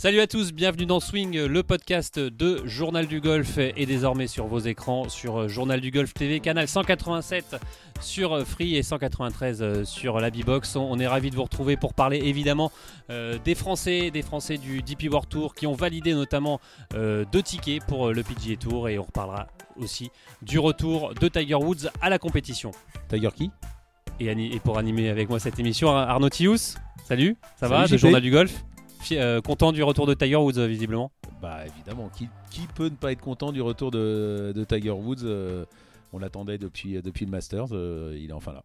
Salut à tous, bienvenue dans Swing, le podcast de Journal du Golf et désormais sur vos écrans sur Journal du Golf TV, canal 187 sur Free et 193 sur la B-Box. On est ravis de vous retrouver pour parler évidemment euh, des Français, des Français du DP World Tour qui ont validé notamment euh, deux tickets pour le PGA Tour et on reparlera aussi du retour de Tiger Woods à la compétition. Tiger qui? Et, et, pour animer avec moi cette émission, Arnaud Tius. Salut, ça Salut, va, de Journal du Golf? Euh, content du retour de Tiger Woods, euh, visiblement. Bah évidemment, qui, qui, peut ne pas être content du retour de, de Tiger Woods euh, On l'attendait depuis, depuis le Masters, il est enfin là.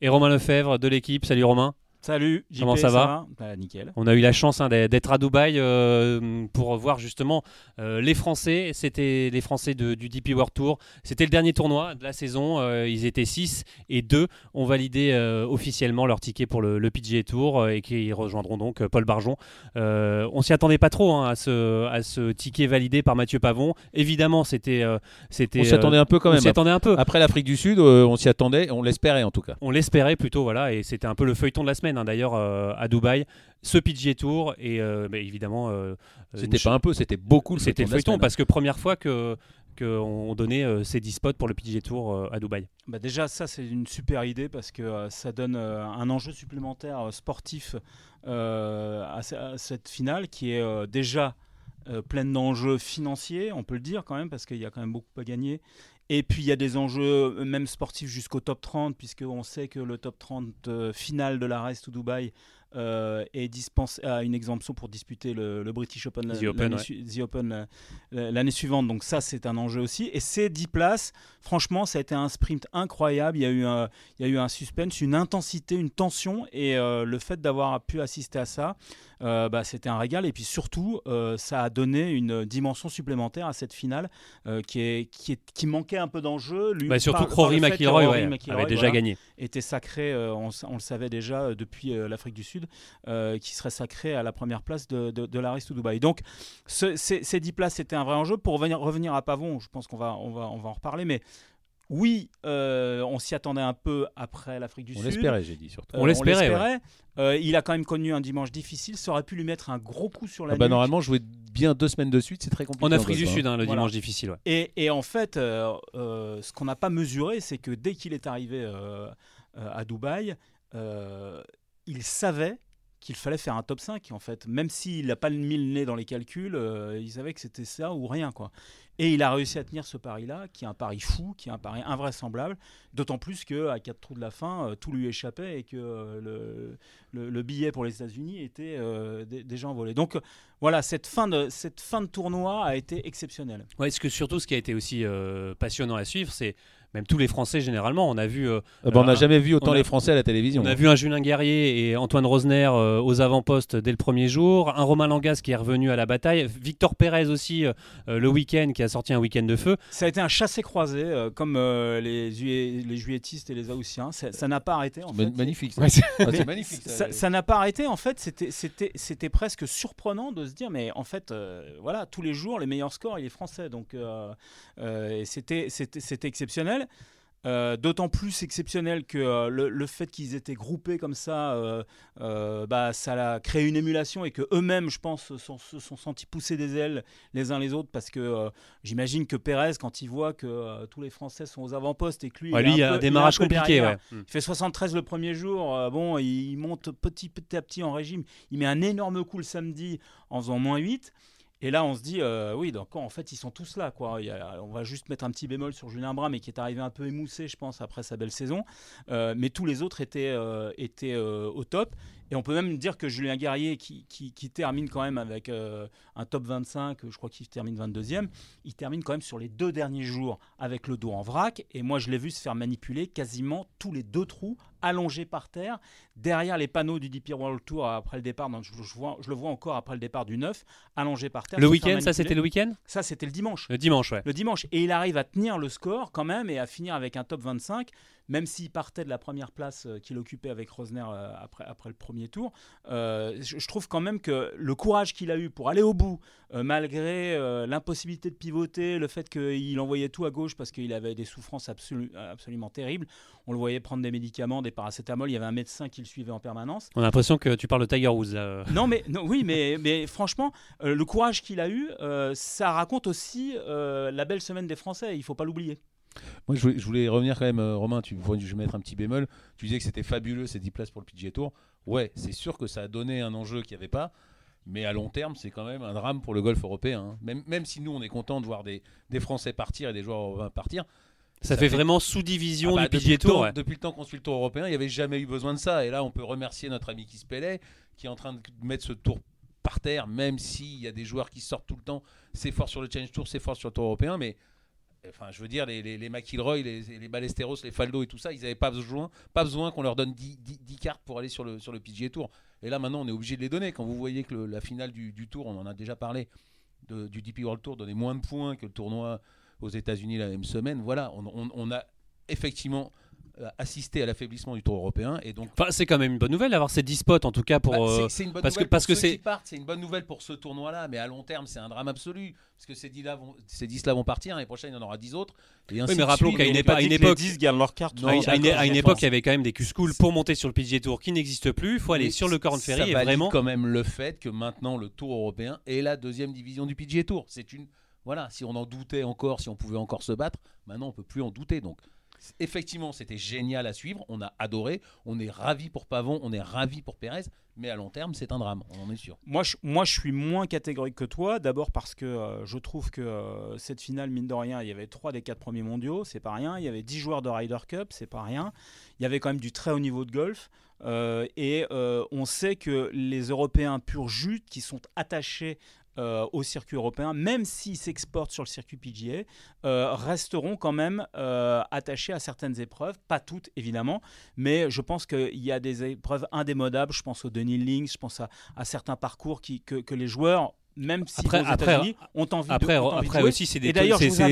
Et Romain Lefebvre de l'équipe, salut Romain. Salut, JP, Comment ça va bah, Nickel. On a eu la chance hein, d'être à Dubaï euh, pour voir justement euh, les Français. C'était les Français de, du DP World Tour. C'était le dernier tournoi de la saison. Euh, ils étaient 6 et 2 ont validé euh, officiellement leur ticket pour le, le PGA Tour euh, et qui rejoindront donc euh, Paul Barjon. Euh, on s'y attendait pas trop hein, à, ce, à ce ticket validé par Mathieu Pavon. Évidemment, c'était. euh, c'était On s'y attendait un peu quand on même. s'y attendait un peu. Après l'Afrique du Sud, euh, on s'y attendait, on l'espérait en tout cas. On l'espérait plutôt, voilà, et c'était un peu le feuilleton de la semaine hein, d'ailleurs euh, à Dubaï. Ce PGA Tour et euh, bah, évidemment. euh, C'était pas un peu, c'était beaucoup le C'était feuilleton semaine, parce que première fois que qu'on donnait euh, ces 10 spots pour le PGA Tour euh, à Dubaï. Bah déjà, ça, c'est une super idée parce que euh, ça donne euh, un enjeu supplémentaire euh, sportif euh, à, ce- à cette finale qui est euh, déjà euh, pleine d'enjeux financiers, on peut le dire quand même, parce qu'il y a quand même beaucoup à gagner. Et puis il y a des enjeux euh, même sportifs jusqu'au top 30, puisqu'on sait que le top 30 euh, final de la Race to Dubaï euh, est dispensé à une exemption pour disputer le, le British Open la- The Open, l'année su- euh, suivante. Donc ça, c'est un enjeu aussi. Et ces 10 places, franchement, ça a été un sprint incroyable. Il y a eu un, il y a eu un suspense, une intensité, une tension. Et euh, le fait d'avoir pu assister à ça, euh, bah, c'était un régal. Et puis surtout, euh, ça a donné une dimension supplémentaire à cette finale euh, qui, est, qui, est, qui manquait un peu d'enjeu. Bah, surtout par- Rory McIlroy ouais, avait déjà voilà, gagné. était sacré, euh, on, le savait déjà euh, depuis euh, l'Afrique du Sud, euh, qui serait sacré à la première place de, de, de la Race to Dubaï. Donc ce- ces, ces 10 places, c'était un vrai enjeu. Pour revenir, revenir à Pavon, je pense qu'on va, on va, on va en reparler, mais oui, euh, on s'y attendait un peu après l'Afrique du On Sud. l'espérait, j'ai dit surtout. On l'espérait, Euh, il a quand même connu un dimanche difficile. Ça aurait pu lui mettre un gros coup sur la Ah bah, nuque. normalement, jouer bien deux semaines de suite, c'est très compliqué. En Afrique du golf, hein. Sud, hein, le Voilà. dimanche difficile. ouais. Et, et en fait, euh, euh, ce qu'on n'a pas mesuré, c'est que dès qu'il est arrivé euh, euh, à Dubaï, euh, il savait qu'il fallait faire un top 5 en fait. Même s'il n'a pas mis le nez dans les calculs euh, il savait que c'était ça ou rien quoi. Et il a réussi à tenir ce pari là qui est un pari fou qui est un pari invraisemblable. D'autant plus que à quatre trous de la fin euh, tout lui échappait et que euh, le, le- le billet pour les États-Unis était dé- déjà envolé. Donc voilà cette fin de cette fin de tournoi a été exceptionnelle. Ouais, ce que surtout, ce qui a été aussi passionnant à suivre, c'est même tous les Français généralement. On a vu, euh, Ah bah, on n'a Euh, jamais vu autant a- les Français à la télévision. on a hein. vu un Julien Guerrier et Antoine Rosner euh, aux avant-postes dès le premier jour, un Romain Langas qui est revenu à la bataille, Victor Pérez aussi euh, le week-end qui a sorti un week-end de feu. Ça a été un chassé-croisé, euh, comme euh, les, les juilletistes et les Haussiens. Ça n'a pas arrêté, en fait. Magnifique. ça. Ouais, c'est- Ah, magnifique. ça. Ça n'a pas arrêté, en fait. C'était- presque surprenant de se dire, mais en fait, euh, voilà, tous les jours, les meilleurs scores, il est français. Donc, euh, euh, c'était c'était exceptionnel. Euh, D'autant plus exceptionnel que euh, le, le fait qu'ils étaient groupés comme ça, euh, bah, ça a créé une émulation et que eux-mêmes, je pense, se sont, se sont sentis pousser des ailes les uns les autres parce que j'imagine que Pérez, quand il voit que tous les Français sont aux avant-postes et que lui, Ouais, il lui, a peu- un il démarrage compliqué. derrière, Ouais. Mm. il fait 73 le premier jour. bon, il monte petit, petit à petit en régime. Il met un énorme coup le samedi en faisant moins 8. Et là, on se dit, euh, oui, donc en fait, ils sont tous là. Quoi. On va juste mettre un petit bémol sur Julien Bras, mais qui est arrivé un peu émoussé, je pense, après sa belle saison. Euh, mais tous les autres étaient, euh, étaient au top. Et on peut même dire que Julien Guerrier, qui, qui- qui termine quand même avec un top 25, je crois qu'il termine 22e, il termine quand même sur les deux derniers jours avec le dos en vrac. Et moi, je l'ai vu se faire manipuler quasiment tous les deux trous, allongé par terre, derrière les panneaux du DP World Tour après le départ. Donc, je, je vois- je le vois encore après le départ du 9, allongé par terre. Le week-end, ça c'était le week-end? Ça, c'était le dimanche Le dimanche, ouais. le dimanche. Et il arrive à tenir le score quand même et à finir avec un top 25. même s'il partait de la première place euh, qu'il occupait avec Rosner euh, après, après le premier tour, euh, je, je trouve quand même que le courage qu'il a eu pour aller au bout, euh, malgré euh, l'impossibilité de pivoter, le fait qu'il envoyait tout à gauche parce qu'il avait des souffrances absolu- absolument terribles, on le voyait prendre des médicaments, des paracétamol, il y avait un médecin qui le suivait en permanence. On a l'impression que tu parles de Tiger Woods. là. Non, mais non, oui, mais, mais franchement, euh, le courage qu'il a eu, euh, ça raconte aussi euh, la belle semaine des Français. Il faut pas l'oublier. Moi, je voulais, je voulais revenir quand même, euh, Romain, tu, je vais mettre un petit bémol. Tu disais que c'était fabuleux ces 10 places pour le PGA Tour. Ouais, c'est sûr que ça a donné un enjeu qu'il n'y avait pas. Mais à long terme, c'est quand même un drame pour le golf européen. hein. Même, même si nous, on est content de voir des, des Français partir et des joueurs européens partir. Ça, fait, vraiment sous-division Ah bah, du PGA Tour. temps- ouais. Depuis le temps qu'on suit le tour européen, il n'y avait jamais eu besoin de ça. Et là, on peut remercier notre ami Keith Pellet qui est en train de mettre ce tour par terre, même s'il y a des joueurs qui sortent tout le temps. C'est fort sur le Challenge Tour, c'est fort sur le tour européen, mais enfin, je veux dire, les, les, les McIlroy, les, les Ballesteros, les Faldo et tout ça, ils n'avaient pas besoin, pas besoin qu'on leur donne 10, 10 10 cartes pour aller sur le, sur le PGA Tour. Et là, maintenant, on est obligé de les donner. Quand vous voyez que le- la finale du, du Tour, on en a déjà parlé, de- du DP World Tour donnait moins de points que le tournoi aux États-Unis la même semaine, voilà, on, on- on a effectivement euh, assisté à l'affaiblissement du Tour européen. Et donc, Enfin, c'est quand même une bonne nouvelle d'avoir ces 10 spots en tout cas pour. bah, euh, c'est- une bonne parce que- nouvelle parce pour que c'est- c'est une bonne nouvelle pour ce tournoi-là, mais à long terme, c'est un drame absolu. Parce que ces 10-là vont, ces 10-là vont partir, l'année prochaine, il y en aura 10 autres. Et ainsi mais de rappelons suite. qu'à une époque- époque- 10 gardent leur carte. Non, à, une- à une, d'accord, à une je époque, il y avait quand même des Q-School pour monter sur le PGA Tour qui n'existe plus. Il faut aller mais sur le Corn ça Ferry et valide vraiment. quand même le fait que maintenant le Tour européen est la deuxième division du PGA Tour. C'est une voilà, si on en doutait encore, si on pouvait encore se battre, maintenant on peut plus en douter. Donc effectivement, c'était génial à suivre, on a adoré, on est ravi pour Pavon, on est ravi pour Pérez, mais à long terme, c'est un drame, on en est sûr. Moi je, moi, je suis moins catégorique que toi. D'abord parce que euh, je trouve que euh, cette finale, mine de rien, il y avait trois des quatre premiers mondiaux, c'est pas rien. Il y avait 10 joueurs de Ryder Cup, c'est pas rien. Il y avait quand même du très haut niveau de golf. Euh, et on sait que les Européens pur jus qui sont attachés euh, au circuit européen, même s'ils s'exportent sur le circuit PGA, euh, resteront quand même euh, attachés à certaines épreuves, pas toutes évidemment, mais je pense qu'il y a des épreuves indémodables, je pense au Denis Links, je pense à, certains parcours qui, que, que les joueurs, même si Après- aux après- États-Unis, ont envie Après, de, ont envie de après jouer. aussi, c'est des,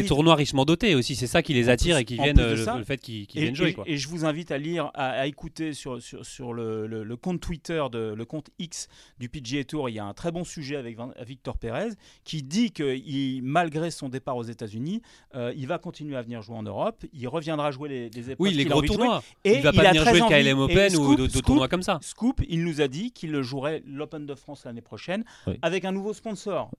tournois richement dotés aussi. C'est ça qui les attire et qui en viennent, euh, le, fait qu'ils viennent jouer. et- Quoi. et je vous invite à lire, à, à écouter sur, sur, sur le, le- le compte Twitter, de, le compte X du PGA Tour. Il y a un très bon sujet avec Victor Pérez qui dit que il- malgré son départ aux États-Unis, euh, il va continuer à venir jouer en Europe. Il reviendra jouer les, les épreuves. Oui, les gros tournois. Et il va pas venir jouer le KLM Open ou d'autres tournois comme ça. Scoop, il nous a dit qu'il jouerait l'Open de France l'année prochaine avec un nouveau sponsor,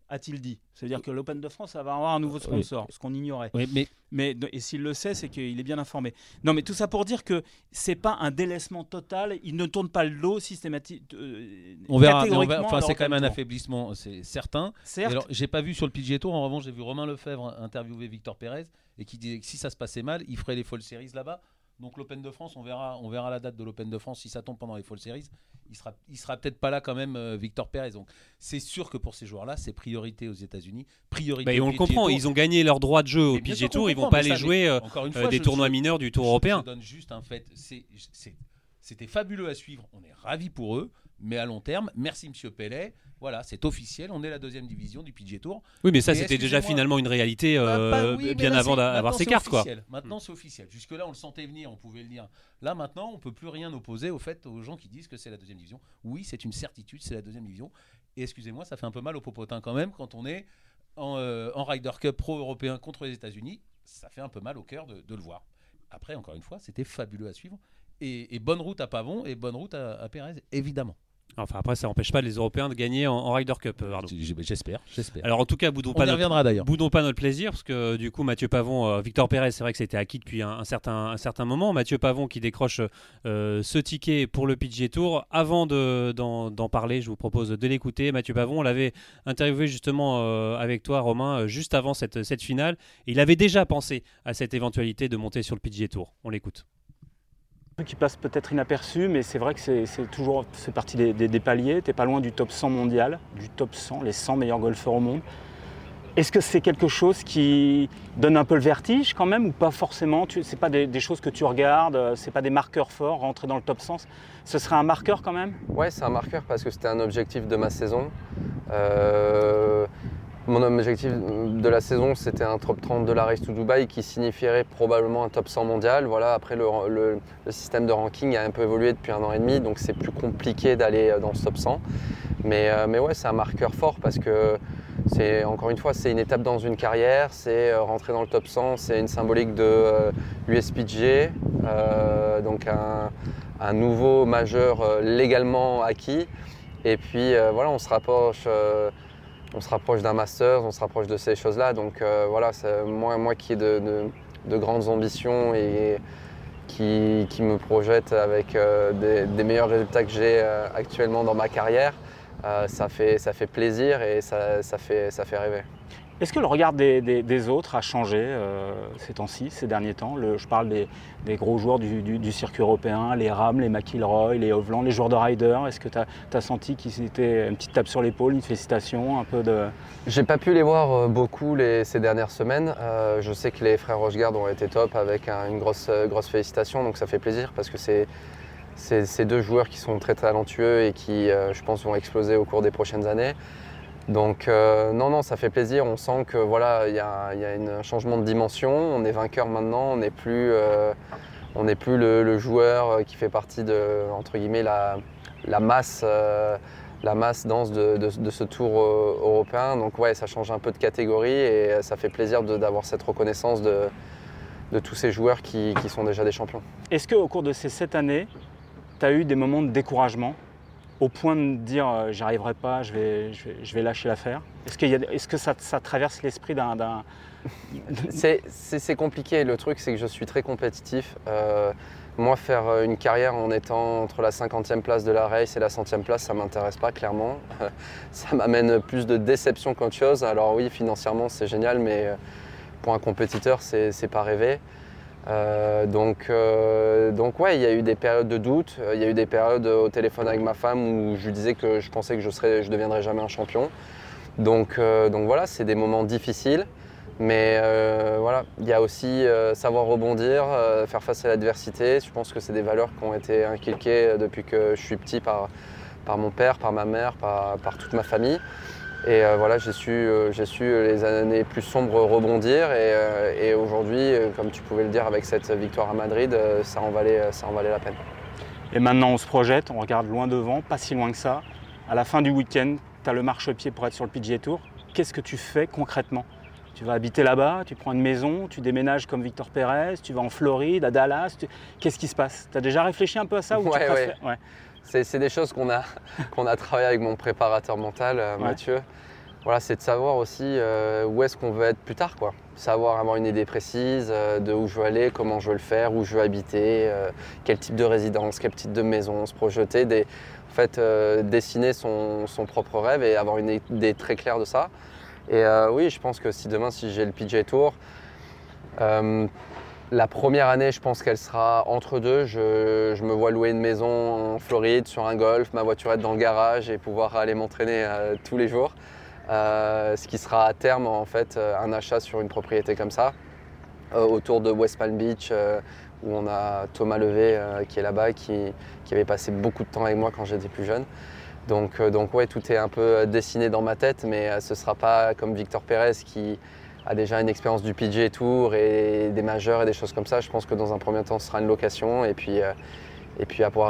a-t-il dit. C'est-à-dire que l'Open de France ça va avoir un nouveau sponsor, ce qu'on ignorait. Oui, mais Mais et s'il le sait, c'est qu'il est bien informé. Non, mais tout ça pour dire que c'est pas un délaissement total. Il ne tourne pas le dos systématique. euh, on verra. verra- Enfin, c'est quand même un affaiblissement, c'est certain. Certes, alors, j'ai pas vu sur le PGA Tour. En revanche, j'ai vu Romain Lefebvre interviewer Victor Pérez et qui disait que si ça se passait mal, il ferait les Fall Series là-bas. Donc l'Open de France, on verra, on verra la date de l'Open de France si ça tombe pendant les Fall Series. Il sera, il sera peut-être pas là quand même, euh, Victor Pérez. Donc c'est sûr que pour ces joueurs-là, c'est priorité aux États-Unis, priorité. Bah, et on le comprend, Tour. ils ont gagné leur droit de jeu au qu'on Tour, ils vont pas aller jouer euh, Encore une euh, fois, des je- tournois mineurs du Tour je- européen. Je donne juste un fait. C'était fabuleux à suivre. On est ravis pour eux. Mais à long terme, merci Monsieur Pellet. Voilà, c'est officiel. On est la deuxième division du PGA Tour. Oui, mais ça, c'était déjà finalement une réalité Bah, euh, bah oui, mais bien là, avant d'avoir c'est cartes, quoi. officiel. Maintenant, c'est officiel. Jusque-là, on le sentait venir, on pouvait le dire. Là, maintenant, on peut plus rien opposer au fait aux gens qui disent que c'est la deuxième division. Oui, c'est une certitude, c'est la deuxième division. Et excusez-moi, ça fait un peu mal au popotin quand même quand on est en, euh, en Ryder Cup pro-européen contre les États-Unis. Ça fait un peu mal au cœur de, de le voir. Après, encore une fois, c'était fabuleux à suivre. Et, et bonne route à Pavon et bonne route à, à Pérez, évidemment. Enfin, après, ça n'empêche pas les Européens de gagner en, en Ryder Cup, euh. J'espère, j'espère. Alors, en tout cas, boudons On pas notre-. Boudons pas notre plaisir, parce que du coup, Mathieu Pavon, euh, Victor Pérez, c'est vrai que c'était acquis depuis un, un certain, un certain moment. Mathieu Pavon qui décroche euh, ce ticket pour le PGA Tour. Avant de- d'en parler, je vous propose de l'écouter. Mathieu Pavon, on l'avait interviewé justement euh, avec toi, Romain, juste avant cette, cette finale. Et il avait déjà pensé à cette éventualité de monter sur le PGA Tour. On l'écoute. Qui passe peut-être inaperçu, mais c'est vrai que c'est c'est toujours c'est partie des, paliers. Tu pas loin du top 100 mondial, du top 100, les 100 meilleurs golfeurs au monde. Est-ce que c'est quelque chose qui donne un peu le vertige quand même ou pas forcément? Ce n'est pas des, des choses que tu regardes, euh, c'est pas des marqueurs forts, rentrer dans le top 100. Ce serait un marqueur quand même? Ouais, c'est un marqueur parce que c'était un objectif de ma saison. Euh, mon, objectif de la saison, c'était un top 30 de la Race to Dubai qui signifierait probablement un top 100 mondial. Voilà, après, le, système de ranking a un peu évolué depuis un an et demi, donc c'est plus compliqué d'aller dans ce top 100. Mais, euh, mais ouais, c'est un marqueur fort parce que c'est encore une fois, c'est une étape dans une carrière, c'est euh, rentrer dans le top 100, c'est une symbolique de euh, USPG, euh, donc un, un nouveau majeur euh, légalement acquis. Et puis euh, voilà, on se rapproche, euh, on se rapproche d'un Masters, on se rapproche de ces choses-là. Donc euh, voilà, moi, moi qui ai de, de- de grandes ambitions et qui, me projette avec euh, des, meilleurs résultats que j'ai euh, actuellement dans ma carrière, ça, fait, plaisir et ça fait rêver. Est-ce que le regard des, autres a changé euh, ces temps-ci, ces derniers temps? Je parle des, gros joueurs du, circuit européen, les Ram, les McIlroy, les Hovland, les joueurs de Ryder. Est-ce que tu as, senti qu'ils étaient une petite tape sur l'épaule, une félicitation, un peu. J'ai pas pu les voir euh, beaucoup ces dernières semaines. Euh, je sais que les frères Rochegarde ont été top avec un- une grosse, félicitation, donc ça fait plaisir parce que c'est ces deux joueurs qui sont très talentueux et qui, je pense, vont exploser au cours des prochaines années. Donc euh, non, non, ça fait plaisir. On sent que voilà, il y a, un changement de dimension. On est vainqueur maintenant. On n'est plus, euh, le, joueur euh, qui fait partie de entre guillemets la, masse. la masse dense de, ce tour européen. Donc ouais, ça change un peu de catégorie et ça fait plaisir d'avoir cette reconnaissance de, de tous ces joueurs qui, qui sont déjà des champions. Est-ce qu'au cours de ces sept années, tu as eu des moments de découragement? Au point de dire euh, j'y arriverai pas, je vais, je vais, lâcher l'affaire Est-ce, est-ce que ça, traverse l'esprit d'un... C'est- compliqué. Le truc, c'est que je suis très compétitif. Euh, moi, faire euh, une carrière en étant entre la 50e place de la race et la 100e place, ça m'intéresse pas clairement. ça m'amène plus de déception qu'autre chose. Alors oui, financièrement, c'est génial, mais euh, pour un compétiteur, c'est pas rêvé. Euh, donc, euh, donc ouais, il y a eu des périodes de doute. Euh, Il y a eu des périodes au téléphone avec ma femme où je lui disais que je pensais que je je deviendrais jamais un champion. Donc, donc voilà, c'est des moments difficiles. Mais voilà, il y a aussi savoir rebondir, faire face à l'adversité. Je pense que c'est des valeurs qui ont été inculquées depuis que je suis petit par, mon père, par ma mère, par toute ma famille. Et euh, voilà, j'ai su, euh, j'ai su euh, les années plus sombres rebondir. Et, euh, et aujourd'hui, comme tu pouvais le dire avec cette victoire à Madrid, ça, en valait, ça en valait la peine. Et maintenant, on se projette, on regarde loin devant, pas si loin que ça. À la fin du week-end, tu as le marchepied pour être sur le PGA Tour. Qu'est-ce que tu fais concrètement? Tu vas habiter là-bas, tu prends une maison, tu déménages comme Victor Pérez, tu vas en Floride, à Dallas. tu- Qu'est-ce qui se passe? Tu as déjà réfléchi un peu à ça ou tu Ouais, préfères- ouais. C'est c'est des choses qu'on a, qu'on a travaillé avec mon préparateur mental, euh, Ouais. Mathieu. Voilà, c'est de savoir aussi euh, où est-ce qu'on veut être plus tard. Quoi. Savoir avoir une idée précise euh, de où je veux aller, comment je veux le faire, où je veux habiter, euh, quel type de résidence, quel type de maison, se projeter, des, en fait, dessiner son, son propre rêve et avoir une idée très claire de ça. Et oui, je pense que si demain, si j'ai le PJ Tour, la première année, je pense qu'elle sera entre deux. Je, me vois louer une maison en Floride sur un golf, ma voiture être dans le garage et pouvoir aller m'entraîner euh, tous les jours. Euh, ce qui sera à terme en fait euh, un achat sur une propriété comme ça, autour de West Palm Beach, où on a Thomas Levé qui est là-bas, qui, qui avait passé beaucoup de temps avec moi quand j'étais plus jeune. Donc, donc ouais, tout est un peu dessiné dans ma tête, mais ce ne sera pas comme Victor Pérez qui a déjà une expérience du PGA Tour et des majeurs et des choses comme ça. Je pense que dans un premier temps, ce sera une location et puis, euh, et puis après,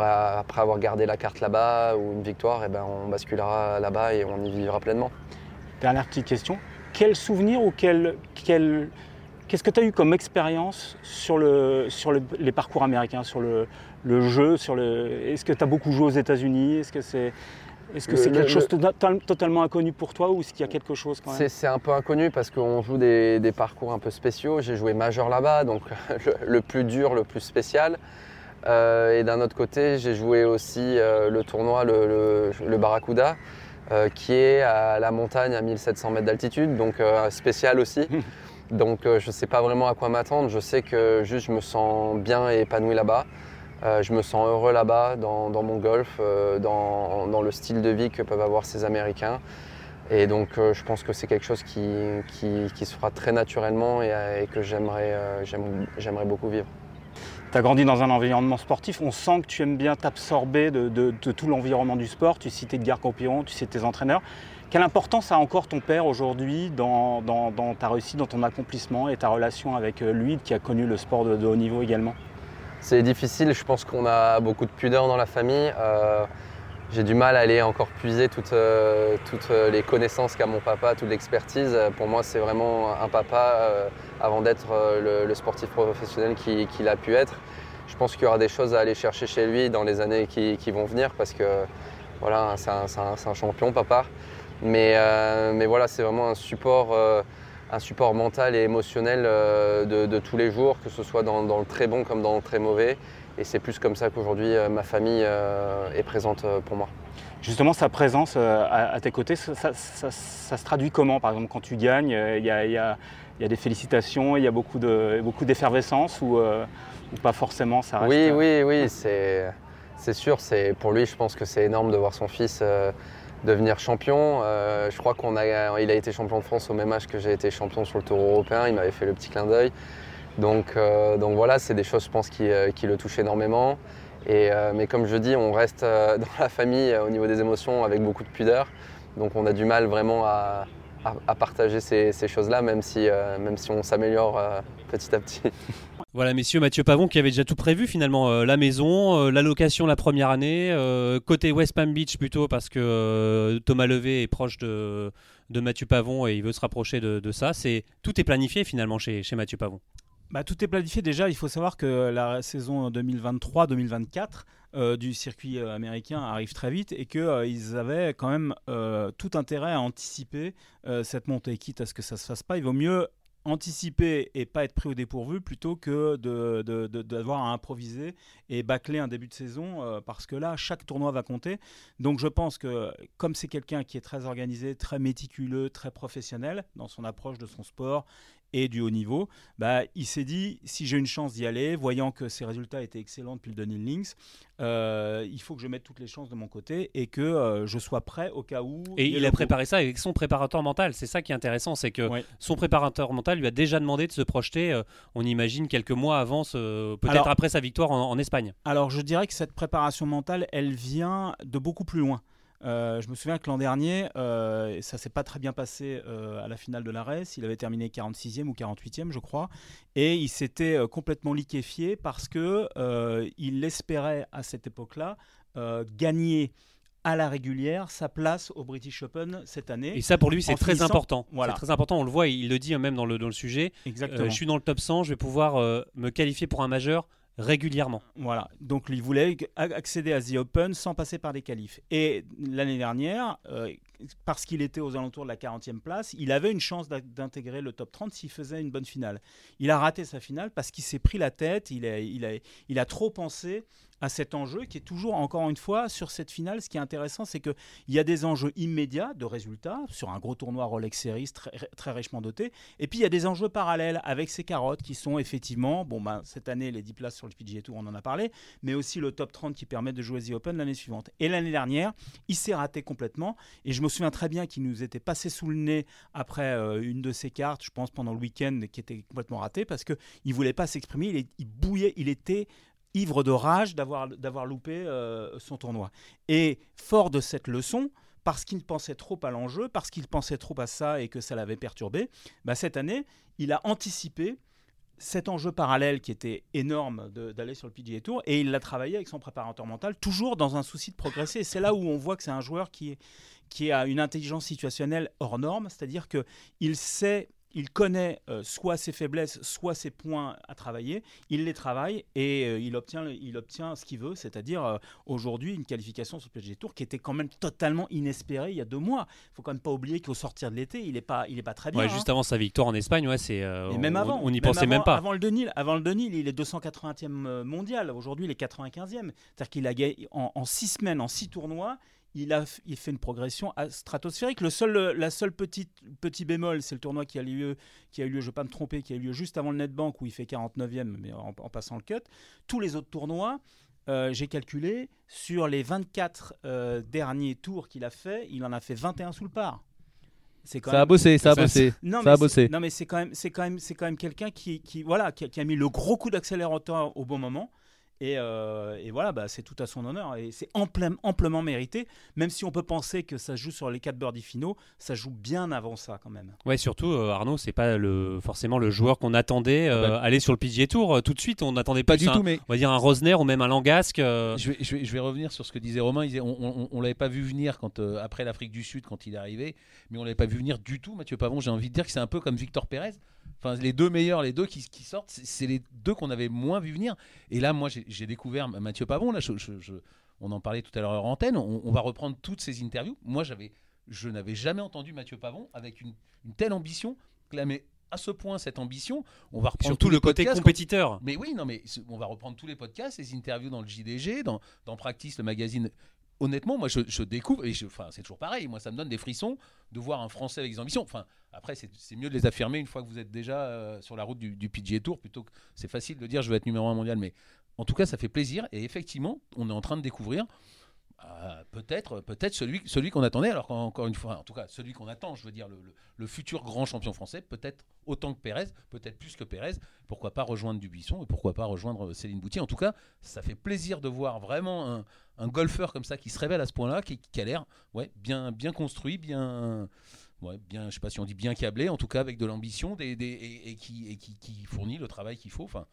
avoir gardé la carte là-bas ou une victoire, eh ben, on basculera là-bas et on y vivra pleinement. Dernière petite question. Quel souvenir ou quel, quel- qu'est-ce que tu as eu comme expérience sur, le, sur le- les parcours américains, sur le, le jeu le, Est-ce que tu as beaucoup joué aux États-Unis? Est-ce que c'est est -ce Le- c'est le- quelque chose de total- totalement inconnu pour toi ou est-ce qu'il y a quelque chose quand même C'est c'est un peu inconnu parce qu'on joue des, des parcours un peu spéciaux. J'ai joué majeur là-bas, donc le, le plus dur, le plus spécial. Euh, et d'un autre côté, j'ai joué aussi euh, le tournoi, le, le- le Barracuda, euh, qui est à la montagne à 1700 mètres d'altitude, donc euh, spécial aussi. Donc euh, je ne sais pas vraiment à quoi m'attendre. Je sais que juste je me sens bien et épanoui là-bas. Euh, je me sens heureux là-bas dans, mon golf, euh, dans, le style de vie que peuvent avoir ces Américains. Et donc euh, je pense que c'est quelque chose qui, se fera très naturellement et, que j'aimerais j'aime- j'aimerais beaucoup vivre. Tu as grandi dans un environnement sportif, on sent que tu aimes bien t'absorber de, tout l'environnement du sport. Tu citais Edgar Campion, tu citais tes entraîneurs. Quelle importance a encore ton père aujourd'hui dans, ta réussite, dans ton accomplissement et ta relation avec lui qui a connu le sport de haut niveau également? C'est difficile, je pense qu'on a beaucoup de pudeur dans la famille. Euh, j'ai du mal à aller encore puiser toutes, euh, toutes euh, les connaissances qu'a mon papa, toute l'expertise. Pour moi, c'est vraiment un papa avant d'être le, sportif professionnel qui- qu'il a pu être. Je pense qu'il y aura des choses à aller chercher chez lui dans les années qui, qui vont venir parce que voilà, c'est un, un- champion, papa. Mais, mais voilà, c'est vraiment un support, un support mental et émotionnel euh, de, de tous les jours, que ce soit dans, dans le très bon comme dans le très mauvais. Et c'est plus comme ça qu'aujourd'hui euh, ma famille euh, est présente pour moi. Justement, sa présence à, tes côtés, ça, ça- ça- ça se traduit comment Par exemple, quand tu gagnes, il y, a, il y a- il y a des félicitations, il y a beaucoup de- beaucoup d'effervescence ou, euh, ou pas forcément ça reste, Oui, oui, oui, c'est c'est sûr. C'est pour lui, je pense que c'est énorme de voir son fils euh, devenir champion. Euh, je crois qu'on a, été champion de France au même âge que j'ai été champion sur le Tour européen. Il m'avait fait le petit clin d'œil. Donc, euh, voilà, c'est des choses, je pense, qui, euh, le touchent énormément. Mais comme je dis, on reste dans la famille au niveau des émotions avec beaucoup de pudeur. Donc on a du mal vraiment à, à- à partager ces, ces choses-là, même, si, euh, même si on s'améliore euh, petit à petit. Voilà, messieurs, Mathieu Pavon qui avait déjà tout prévu finalement, euh, la maison, euh, la location la première année, euh, côté West Palm Beach plutôt parce que euh, Thomas Levé est proche de, de Mathieu Pavon et il veut se rapprocher de, de ça. C'est tout est planifié finalement chez, chez Mathieu Pavon. Bah, tout est planifié déjà. Il faut savoir que la saison 2023-2024 euh, du circuit euh, américain arrive très vite et qu'ils avaient quand même euh, tout intérêt à anticiper euh, cette montée. Quitte à ce que ça se fasse pas, il vaut mieux anticiper et pas être pris au dépourvu plutôt que de- de- de- d'avoir à improviser et bâcler un début de saison euh, parce que là chaque tournoi va compter donc je pense que comme c'est quelqu'un qui est très organisé très méticuleux très professionnel dans son approche de son sport et du haut niveau bah, il s'est dit si j'ai une chance d'y aller, voyant que ses résultats étaient excellents depuis le Dunhill Links, euh, il faut que je mette toutes les chances de mon côté et que euh, je sois prêt au cas où. Et il a préparé ça avec son préparateur mental. C'est ça qui est intéressant, c'est que Ouais. son préparateur mental lui a déjà demandé de se projeter, euh, on imagine, quelques mois avant, peut-être après sa victoire en, en Espagne. Alors je dirais que cette préparation mentale, elle vient de beaucoup plus loin. Euh, je me souviens que l'an dernier, euh, ça s'est pas très bien passé euh, à la finale de la RES. Il avait terminé 46e ou 48e, je crois, et il s'était euh, complètement liquéfié parce que il espérait à cette époque-là gagner à la régulière sa place au British Open cette année. Et ça, pour lui, c'est très finissant- important. voilà. C'est très important. On le voit, il le dit même dans le, dans le sujet. Exactement. je suis dans le top 100, je vais pouvoir me qualifier pour un majeur régulièrement. Voilà, donc il voulait accéder à The Open sans passer par les qualifs. Et l'année dernière, euh, parce qu'il était aux alentours de la 40e place, il avait une chance d'intégrer le top 30 s'il faisait une bonne finale. Il a raté sa finale parce qu'il s'est pris la tête, il a trop pensé à cet enjeu qui est toujours, encore une fois, sur cette finale, ce qui est intéressant, c'est qu'il y a des enjeux immédiats de résultats sur un gros tournoi Rolex Series très, très richement doté, et puis il y a des enjeux parallèles avec ces carottes qui sont effectivement, bon ben, cette année les 10 places sur le PGA Tour, on en a parlé, mais aussi le top 30 qui permet de jouer The Open l'année suivante. Et l'année dernière, il s'est raté complètement, et je me souviens très bien qu'il nous était passé sous le nez après euh, une de ses cartes, je pense pendant le week-end, qui était complètement ratée, parce qu'il ne voulait pas s'exprimer, il bouillait, il était ivre de rage d'avoir loupé euh, son tournoi. Et fort de cette leçon, parce qu'il pensait trop à l'enjeu, parce qu'il pensait trop à ça et que ça l'avait perturbé, bah, cette année, il a anticipé cet enjeu parallèle qui était énorme d'aller sur le PGA Tour et il l'a travaillé avec son préparateur mental, toujours dans un souci de progresser. C'est là où on voit que c'est un joueur qui, qui a une intelligence situationnelle hors norme, c'est-à-dire qu'il sait il connaît euh, soit ses faiblesses, soit ses points à travailler, il les travaille et euh, il, obtient, le- il obtient ce qu'il veut, c'est-à-dire euh, aujourd'hui une qualification sur le PGA Tour qui était quand même totalement inespérée il y a deux mois. Il faut quand même pas oublier qu'au sortir de l'été, il n'est pas, il est pas très bien. Ouais, hein. juste avant sa victoire en Espagne, ouais, c'est. Et même on- avant, on n'y pensait avant- même pas. Avant le Denil, avant le Denil, il est 280e euh, mondial. Aujourd'hui, il est 95e. C'est-à-dire qu'il a gagné en, en six semaines, en six tournois. Il a il fait une progression stratosphérique. Le seul, la seule petite petit bémol, c'est le tournoi qui a lieu, qui a eu lieu, je ne vais pas me tromper, qui a eu lieu juste avant le Netbank où il fait 49e, mais en, en passant le cut. Tous les autres tournois, euh, j'ai calculé sur les 24 euh, derniers tours qu'il a fait, il en a fait 21 sous le par. C'est quand Ça a même- bossé, ça a bossé. non, Ça a mais bossé. c'est- Non, mais c'est quand même, c'est quand même, c'est quand même quelqu'un qui, qui, voilà, qui, a- qui a mis le gros coup d'accélérateur au bon moment Et, euh, et voilà, bah, c'est tout à son honneur. Et c'est ample- amplement mérité, même si on peut penser que ça joue sur les quatre birdies finaux, ça joue bien avant ça quand même. Ouais, surtout euh, Arnaud, c'est pas le, forcément le joueur qu'on attendait euh, Bah- aller sur le PGA Tour euh, tout de suite. On attendait Pas du un- tout, mais On va dire un Rosner ou même un Langasque. euh, je vais, je, vais, je vais revenir sur ce que disait Romain. Il disait, on on l'avait pas vu venir quand, euh, après l'Afrique du Sud quand il est arrivé, mais on l'avait pas vu venir du tout. Mathieu Pavon, j'ai envie de dire que c'est un peu comme Victor Pérez. Enfin, les deux meilleurs, les deux qui, qui sortent, c'est les deux qu'on avait moins vu venir. Et là, moi, j'ai découvert Mathieu Pavon. Là, je- je- je- on en parlait tout à l'heure en antenne. On, on va reprendre toutes ces interviews. Moi, j'avais, je n'avais jamais entendu Mathieu Pavon avec une, une telle ambition. Clamer à ce point cette ambition. On va reprendre surtout le côté podcasts, compétiteur. mais oui, non, mais on va reprendre tous les podcasts, les interviews dans le JDG, dans, dans Practice, le magazine. Honnêtement, moi, je, découvre, et c'est toujours pareil. Moi, ça me donne des frissons de voir un Français avec des ambitions. Après, c'est mieux de les affirmer une fois que vous êtes déjà euh, sur la route du, du Tour, plutôt que c'est facile de dire je veux être numéro un mondial. Mais en tout cas, ça fait plaisir. Et effectivement, on est en train de découvrir euh, peut-être peut-être celui, celui qu'on attendait. Alors qu'encore une fois, en tout cas, celui qu'on attend, je veux dire, le, futur grand champion français, peut-être autant que Pérez, peut-être plus que Pérez. Pourquoi pas rejoindre Dubuisson et pourquoi pas rejoindre Céline Boutier. En tout cas, ça fait plaisir de voir vraiment un, golfeur comme ça qui se révèle à ce point-là, qui, a l'air ouais, bien, bien construit, bien. Ouais, bien, je sais pas si on dit bien câblé, en tout cas avec de l'ambition et qui, qui fournit le travail qu'il faut. Enfin,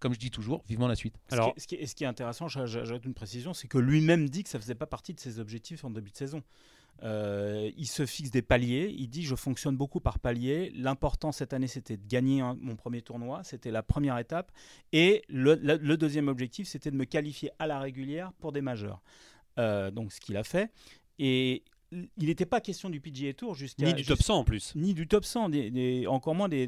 comme je dis toujours, vivement la suite. Ce Alors- qui est- ce, qui est, ce qui est intéressant, j'a- j'a- j'ajoute une précision, c'est que lui-même dit que ça faisait pas partie de ses objectifs en début de saison. Euh, il se fixe des paliers, il dit je fonctionne beaucoup par paliers. L'important cette année c'était de gagner un- mon premier tournoi, c'était la première étape. Et le, le- le deuxième objectif c'était de me qualifier à la régulière pour des majeurs. Euh, donc ce qu'il a fait. Et il n'était pas question du PGA Tour jusqu'à Ni du top 100 en plus. ni du top 100, des- des- encore moins des,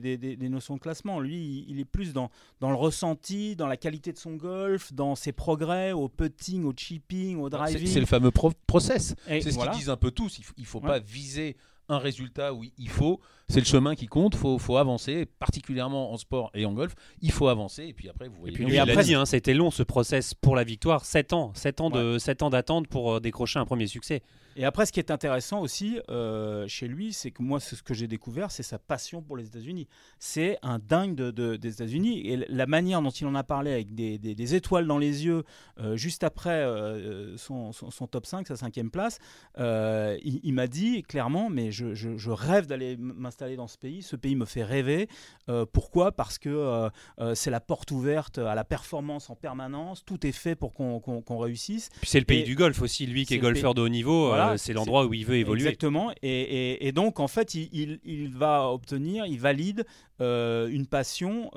notions de classement. Lui, il, est plus dans, dans le ressenti, dans la qualité de son golf, dans ses progrès, au putting, au chipping, au driving. c'est le fameux pro- process. C'est ce voilà. qu'ils disent un peu tous. Il faut, il faut Ouais. pas viser un résultat où il faut. C'est le chemin qui compte. faut, faut avancer, particulièrement en sport et en golf. Il faut avancer. Et puis après, vous Et voyez puis bien lui, où il il a est. dit, hein, c'était long ce process pour la victoire, 7 ans, 7 ans de 7 ans d'attente pour euh, décrocher un premier succès. Et après, ce qui est intéressant aussi euh, chez lui, c'est que moi, c'est ce que j'ai découvert, c'est sa passion pour les États-Unis. C'est un dingue de- de- des États-Unis. Et la manière dont il en a parlé avec des, des- des étoiles dans les yeux, euh, juste après euh, son, son- son top 5, sa cinquième place, euh, il, il m'a dit clairement, mais je, je- je rêve d'aller m'installer dans ce pays. Ce pays me fait rêver. Euh, pourquoi? Parce que euh, euh, c'est la porte ouverte à la performance en permanence. Tout est fait pour qu'on réussisse. Puis c'est le pays Et du golf aussi, lui qui est golfeur de haut niveau, Voilà, c'est l'endroit où il veut évoluer. Exactement. Et, et- et donc, en fait, il, il- il va obtenir, il valide une passion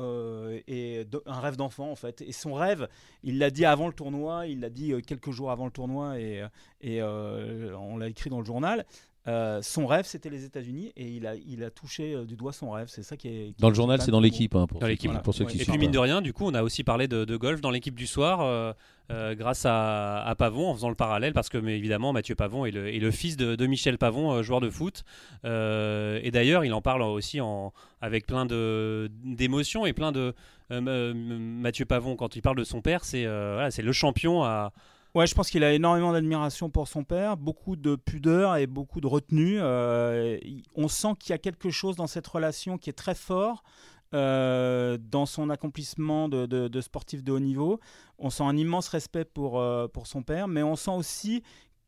et de- un rêve d'enfant, en fait. Et son rêve, il l'a dit avant le tournoi, il l'a dit quelques jours avant le tournoi, et, et on l'a écrit dans le journal. Euh, son rêve, c'était les États-Unis, et il a, il a touché euh, du doigt son rêve. C'est ça qui est. qui- Dans le journal, c'est dans l'équipe. hein, pour Dans l'équipe, qui- pour ceux ouais. qui Et puis mine de rien, du coup, on a aussi parlé de, de golf dans l'équipe du soir, euh, euh, grâce à, à Pavon, en faisant le parallèle, parce que mais évidemment, Mathieu Pavon est le, est le fils de, de Michel Pavon, euh, joueur de foot. Euh, et d'ailleurs, il en parle aussi en, avec plein de- d'émotions et plein de... Mathieu Pavon, quand il parle de son père, c'est euh, voilà, c'est le champion à... Ouais, je pense qu'il a énormément d'admiration pour son père, beaucoup de pudeur et beaucoup de retenue. Euh, on sent qu'il y a quelque chose dans cette relation qui est très fort euh, dans son accomplissement de sportif de haut niveau. On sent un immense respect pour, euh, pour son père, mais on sent aussi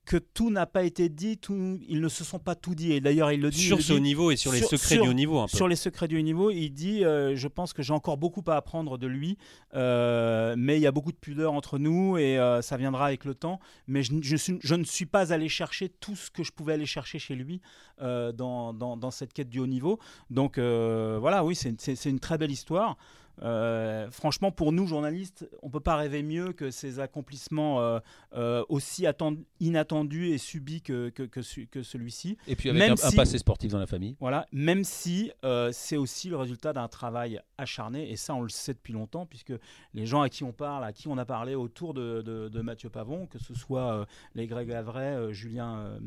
que tout n'a pas été dit, tout, ils ne se sont pas tout dit. Et d'ailleurs, il le dit. sur le ce haut niveau et sur, les sur- secrets sur- du haut niveau un peu. sur les secrets du haut niveau, il dit euh, Je pense que j'ai encore beaucoup à apprendre de lui, euh, mais il y a beaucoup de pudeur entre nous et euh, ça viendra avec le temps. Mais je, je suis- je ne suis pas allé chercher tout ce que je pouvais aller chercher chez lui dans, dans- dans cette quête du haut niveau. Donc voilà, oui, c'est une très belle histoire. Euh, franchement, pour nous journalistes, on peut pas rêver mieux que ces accomplissements euh, euh, aussi attendu- inattendus et subis que, que, que, su- que celui-ci. Et puis avec Même un, passé sportif dans la famille. Voilà, même si c'est aussi le résultat d'un travail acharné, et ça on le sait depuis longtemps, puisque les gens à qui on parle, à qui on a parlé autour de, de- de Mathieu Pavon, que ce soit les Greg Avray, Julien,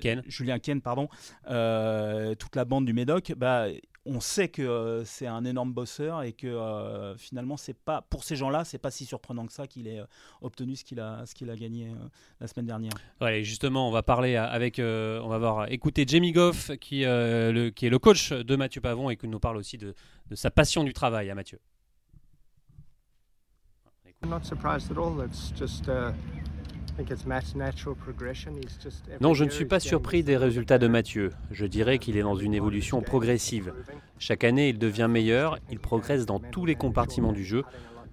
Ken. Julien Ken, pardon, toute la bande du Médoc, bah, on sait que euh, c'est un énorme bosseur et que euh, finalement c'est pas pour ces gens-là c'est pas si surprenant que ça qu'il ait euh, obtenu ce qu'il a ce qu'il a gagné euh, la semaine dernière. Ouais, justement, on va parler avec, euh, on va voir, écouter Jamie Goff, qui, euh, le, qui est le coach de Mathieu Pavon et qui nous parle aussi de, de sa passion du travail à Mathieu. Non, je ne suis pas surpris des résultats de Mathieu. Je dirais qu'il est dans une évolution progressive. Chaque année, il devient meilleur, il progresse dans tous les compartiments du jeu,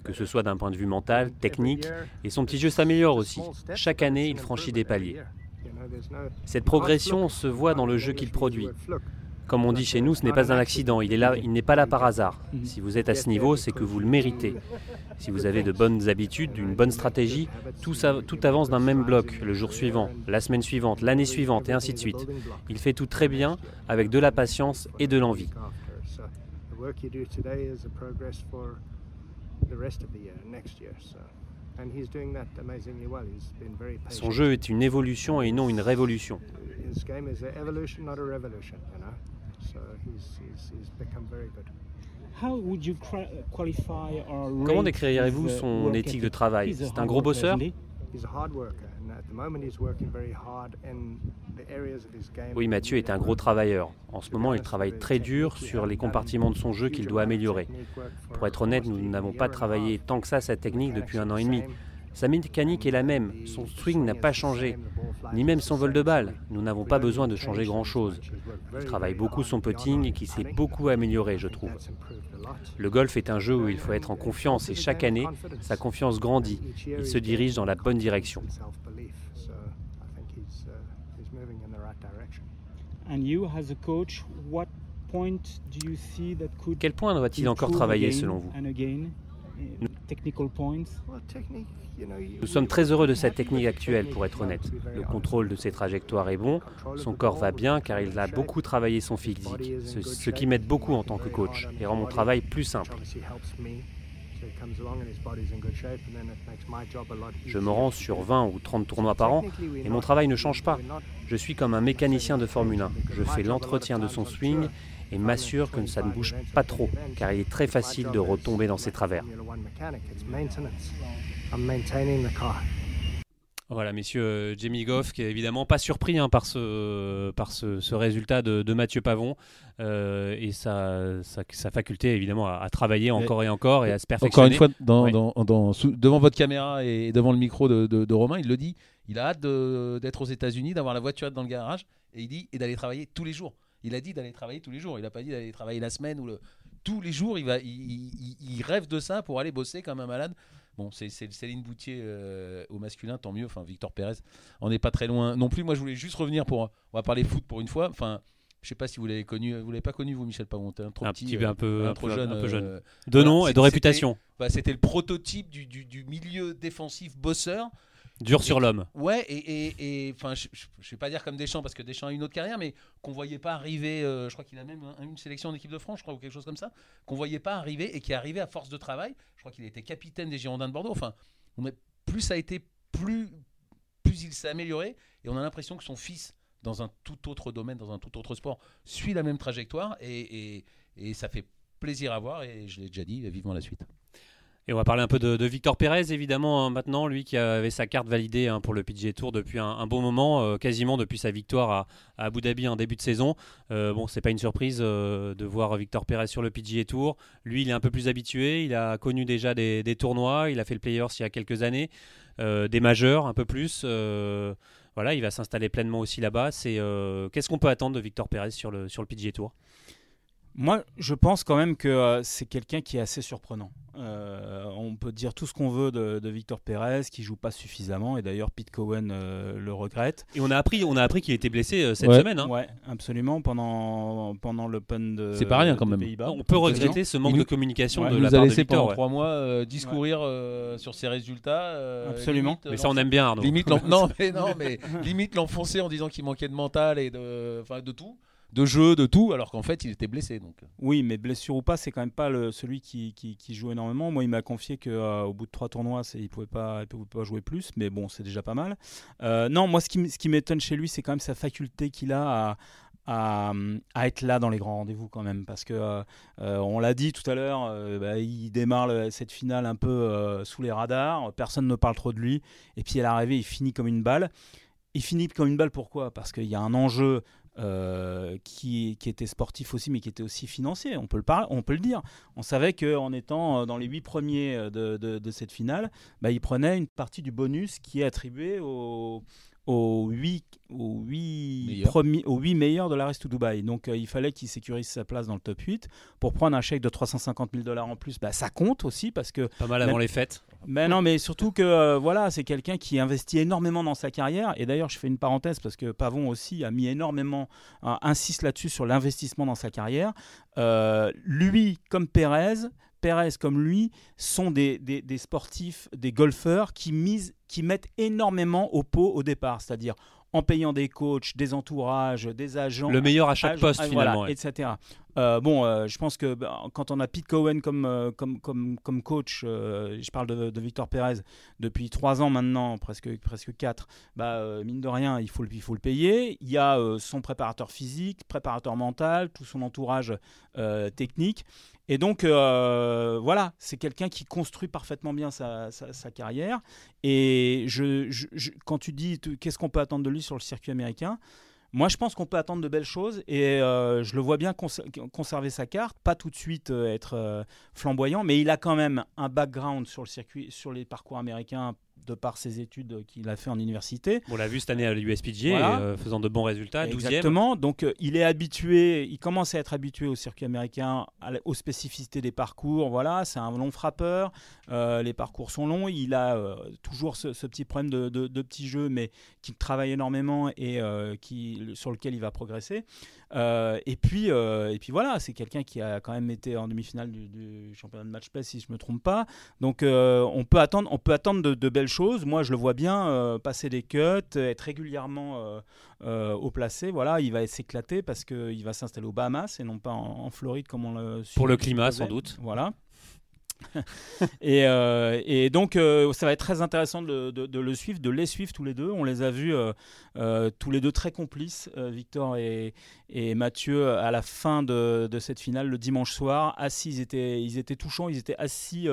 que ce soit d'un point de vue mental, technique, et son petit jeu s'améliore aussi. Chaque année, il franchit des paliers. Cette progression se voit dans le jeu qu'il produit. Comme on dit chez nous, ce n'est pas un accident, il est là, il n'est pas là par hasard. Si vous êtes à ce niveau, c'est que vous le méritez. Si vous avez de bonnes habitudes, une bonne stratégie, tout, tout avance d'un même bloc, le jour suivant, la semaine suivante, l'année suivante, et ainsi de suite. Il fait tout très bien, avec de la patience et de l'envie. Son jeu est une évolution et non une révolution. Comment décririez-vous son éthique de travail? C'est un gros bosseur? Oui, Mathieu est un gros travailleur. En ce moment, il travaille très dur sur les compartiments de son jeu qu'il doit améliorer. Pour être honnête, nous n'avons pas travaillé tant que ça sa technique depuis un an et demi. Sa mécanique est la même, son swing n'a pas changé, ni même son vol de balle. Nous n'avons pas besoin de changer grand-chose. Il travaille beaucoup son putting et qui s'est beaucoup amélioré, je trouve. Le golf est un jeu où il faut être en confiance et chaque année, sa confiance grandit. Il se dirige dans la bonne direction. Quel point doit-il encore travailler selon vous nous sommes très heureux de sa technique actuelle, pour être honnête. Le contrôle de ses trajectoires est bon, son corps va bien car il a beaucoup travaillé son physique, ce, qui m'aide beaucoup en tant que coach et rend mon travail plus simple. Je me rends sur 20 ou 30 tournois par an et mon travail ne change pas. Je suis comme un mécanicien de Formule 1. Je fais l'entretien de son swing et m'assure que ça ne bouge pas trop, car il est très facile de retomber dans ses travers. Voilà, messieurs, euh, Jamie Goff, qui est évidemment pas surpris hein, par, ce, par ce, résultat de, Mathieu Pavon euh, et sa, sa, faculté évidemment à, travailler encore et encore et à se perfectionner. Encore une fois, devant votre caméra et devant le micro de, de Romain, il le dit, il a hâte d'être aux États-Unis, d'avoir la voiture dans le garage et il dit et d'aller travailler tous les jours. Il a dit d'aller travailler tous les jours. Il n'a pas dit d'aller travailler la semaine ou le. Tous les jours, il, va, il, rêve de ça pour aller bosser comme un malade. Bon, c'est Céline Boutier euh, au masculin, tant mieux. Enfin, Victor Pérez, on n'est pas très loin non plus. Moi, je voulais juste revenir pour. On va parler foot pour une fois. Enfin, je sais pas si vous l'avez connu. Vous l'avez pas connu, vous, Michel Pamontin trop un petit, un peu, un, jeune, un peu jeune. Euh, de nom et de réputation. Bah, c'était le prototype du, du, du, milieu défensif bosseur. Dur sur l'homme. Ouais, et enfin, je, ne vais pas dire comme Deschamps parce que Deschamps a une autre carrière, mais qu'on voyait pas arriver. Euh, je crois qu'il a même une sélection d'équipe de France, je crois, ou quelque chose comme ça, qu'on voyait pas arriver et qui est arrivé à force de travail. Je crois qu'il était capitaine des Girondins de Bordeaux. Enfin, plus ça a été, plus, plus il s'est amélioré, et on a l'impression que son fils, dans un tout autre domaine, dans un tout autre sport, suit la même trajectoire, et, et, et ça fait plaisir à voir. Et je l'ai déjà dit, vivement la suite. Et on va parler un peu de, Victor Pérez, évidemment, hein, maintenant, lui qui avait sa carte validée hein, pour le PGA Tour depuis un, bon moment, euh, quasiment depuis sa victoire à, Abu Dhabi en début de saison. Euh, bon, c'est pas une surprise euh, de voir Victor Pérez sur le PGA Tour. Lui, il est un peu plus habitué, il a connu déjà des, tournois, il a fait le Players il y a quelques années, des majeurs un peu plus. voilà, il va s'installer pleinement aussi là-bas. Qu'est-ce qu'on peut attendre de Victor Pérez sur le, sur le PGA Tour? Moi, je pense quand même que c'est quelqu'un qui est assez surprenant. Euh, on peut dire tout ce qu'on veut de, Victor Pérez, qui joue pas suffisamment, et d'ailleurs Pete Cohen euh, le regrette. Et on a appris, on a appris qu'il était blessé euh, cette semaine. Hein. Ouais, absolument pendant pendant l'Open de. C'est pas rien quand même. On peut regretter ce manque de communication de la part de Victor. pendant trois mois discourir sur ses résultats. absolument. mais ça on aime bien. Arnaud. Limite, non mais non mais limite l'enfoncer en disant qu'il manquait de mental et de, enfin de tout de jeu, de tout, alors qu'en fait il était blessé. Donc. Oui, mais blessure ou pas, c'est quand même pas le, celui qui, qui, joue énormément. Moi, il m'a confié qu'au euh, au bout de trois tournois, il pouvait pouvait pas jouer plus, mais bon, c'est déjà pas mal. Euh, non, moi, ce qui, ce qui m'étonne chez lui, c'est quand même sa faculté qu'il a à, à, être là dans les grands rendez-vous quand même parce que euh, on l'a dit tout à l'heure bah, il démarre cette finale un peu sous les radars personne ne parle trop de lui et puis à l'arrivée il finit comme une balle il finit comme une balle pourquoi? Parce qu'il y a un enjeu euh, qui, était sportif aussi, mais qui était aussi financier, on peut le, parler, on peut le dire. On savait qu'en étant euh, dans les huit premiers de, de, cette finale, bah, il prenait une partie du bonus qui est attribué aux, aux 8, aux 8, Meilleurs. premiers, aux 8 meilleurs de la Race to Dubai. Donc euh, il fallait qu'il sécurise sa place dans le top 8. Pour prendre un chèque de 350 000 dollars en plus, bah, ça compte aussi parce que Pas mal avant Même- les fêtes. mais non, mais surtout que euh, voilà, c'est quelqu'un qui investit énormément dans sa carrière. Et d'ailleurs, je fais une parenthèse parce que Pavon aussi a mis énormément, euh, insiste là-dessus sur l'investissement dans sa carrière. Euh, lui, comme Pérez, Pérez comme lui, sont des, des- des sportifs, des golfeurs qui misent, qui mettent énormément au pot au départ, c'est-à-dire en payant des coachs, des entourages, des agents. Le meilleur à chaque poste ah, finalement. voilà, ouais. etc. Euh, bon, euh, je pense que bah, quand on a Pete Cohen comme, euh, comme, comme, comme coach, je parle de, de Victor Pérez, depuis trois ans maintenant, presque, presque quatre, bah, mine de rien, il faut, le, il faut le payer. Il y a son préparateur physique, préparateur mental, tout son entourage technique. Et donc, euh, voilà, c'est quelqu'un qui construit parfaitement bien sa, carrière. Et quand tu dis qu'est-ce qu'on peut attendre de lui sur le circuit américain, moi, je pense qu'on peut attendre de belles choses et euh, je le vois bien cons- conserver sa carte, pas tout de suite euh, être flamboyant, mais il a quand même un background sur le circuit, sur les parcours américains de par ses études qu'il a fait en université. On l'a vu cette année à Voilà. euh, faisant de bons résultats, 12e. Exactement. Donc, euh, il est habitué, il commence à être habitué au circuit américain, à aux spécificités des parcours. Voilà, c'est un long frappeur. euh, les parcours sont longs. Il a toujours ce, ce petit problème de, de, de petit jeu, mais qui travaille énormément et qui, sur lequel il va progresser. Euh, et, puis, euh, et puis voilà, c'est quelqu'un qui a quand même été en demi-finale du, du championnat de match play, si je ne me trompe pas. Donc, euh, on peut attendre, on peut attendre de, de belles choses. Moi, je le vois bien passer des cuts, être régulièrement au placé. Voilà, il va s'éclater parce qu'il va s'installer aux Bahamas et non pas en, en Floride comme on le Pour le climat, sans doute. Voilà. et, euh, et donc, euh, ça va être très intéressant de, le suivre, de les suivre tous les deux. On les a vus euh, tous les deux très complices, Victor et, Mathieu, à la fin de, cette finale le dimanche soir. Assis, ils étaient, ils étaient touchants, ils étaient assis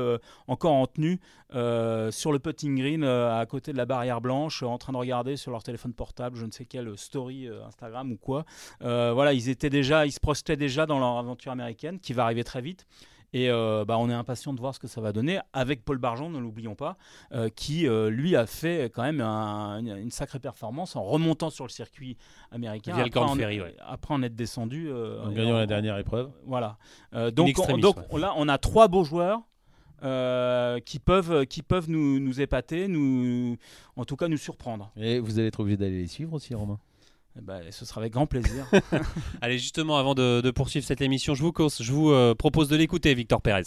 encore en tenue sur le putting green à côté de la barrière blanche, en train de regarder sur leur téléphone portable, je ne sais quelle story Instagram ou quoi. Voilà, ils étaient déjà, ils se projetaient déjà dans leur aventure américaine qui va arriver très vite. Et euh, bah, on est impatient de voir ce que ça va donner avec Paul Barjon, ne l'oublions pas, euh, qui euh, lui a fait quand même un- une, une sacrée performance en remontant sur le circuit américain. Via le après Grand en, Ferry, ouais. après en être descendu. En gagnant la dernière épreuve. Voilà. Donc, on, extremis, donc ouais. on- là, on a trois beaux joueurs. euh, qui peuvent, qui peuvent nous, nous épater, nous, en tout cas nous surprendre. Et vous allez être obligé d'aller les suivre aussi, Romain? Eh ben, ce sera avec grand plaisir. Allez, justement, avant de, de poursuivre cette émission, je vous, cause- je vous euh, propose de l'écouter, Victor Pérez.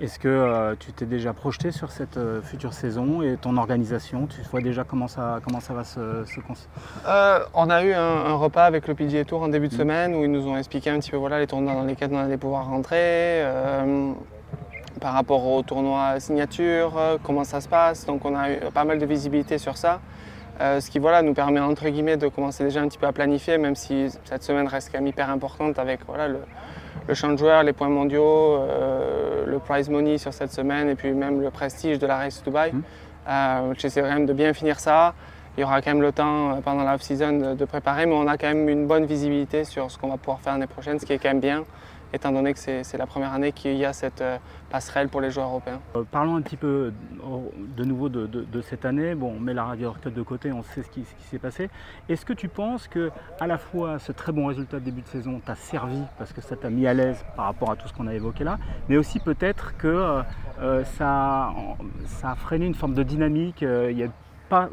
Est-ce que euh, tu t'es déjà projeté sur cette euh, future saison et ton organisation? Tu vois déjà comment ça, comment ça va se, se Euh, on a eu un, un repas avec le PGA Tour en début de Mm. semaine où ils nous ont expliqué un petit peu voilà, les tournois dans lesquels on allait pouvoir rentrer, euh, par rapport aux tournois signature, comment ça se passe. Donc on a eu pas mal de visibilité sur ça. Euh, ce qui voilà, nous permet entre guillemets de commencer déjà un petit peu à planifier, même si cette semaine reste quand même hyper importante avec voilà, le, le champ de joueurs, les points mondiaux, euh, le prize money sur cette semaine et puis même le prestige de la Race to Dubai. Mhm. Euh, J'essaie quand même de bien finir ça. Il y aura quand même le temps pendant la off-season de, de préparer, mais on a quand même une bonne visibilité sur ce qu'on va pouvoir faire l'année prochaine, ce qui est quand même bien, étant donné que c'est la première année qu'il y a cette euh, passerelle pour les joueurs européens. Euh, Parlons un petit peu euh, de nouveau de, cette année. Bon, on met la radio de côté, on sait ce qui, s'est passé. Est-ce que tu penses que à la fois ce très bon résultat de début de saison t'a servi parce que ça t'a mis à l'aise par rapport à tout ce qu'on a évoqué là, mais aussi peut-être que ça, a freiné une forme de dynamique. Il a pas,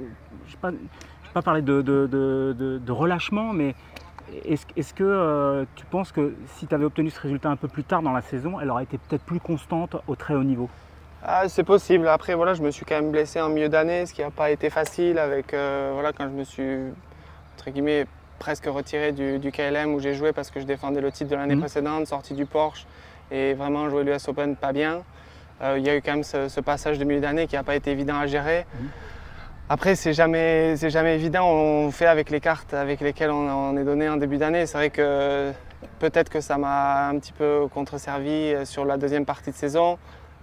je ne vais pas parler de relâchement, mais est-ce que euh, tu penses que si tu avais obtenu ce résultat un peu plus tard dans la saison, elle aurait été peut-être plus constante au très haut niveau? Ah, c'est possible. Après, voilà, je me suis quand même blessé en milieu d'année, ce qui n'a pas été facile avec, euh, voilà, quand je me suis, entre guillemets, presque retiré du, du KLM où j'ai joué parce que je défendais le titre de l'année Mhm. précédente, sorti du Porsche et vraiment joué l'US Open pas bien. Euh, il y a eu quand même ce, ce passage de milieu d'année qui n'a pas été évident à gérer. Mhm. Après, c'est jamais, c'est jamais évident. On fait avec les cartes avec lesquelles on, on est donné en début d'année. C'est vrai que peut-être que ça m'a un petit peu contre-servi sur la deuxième partie de saison.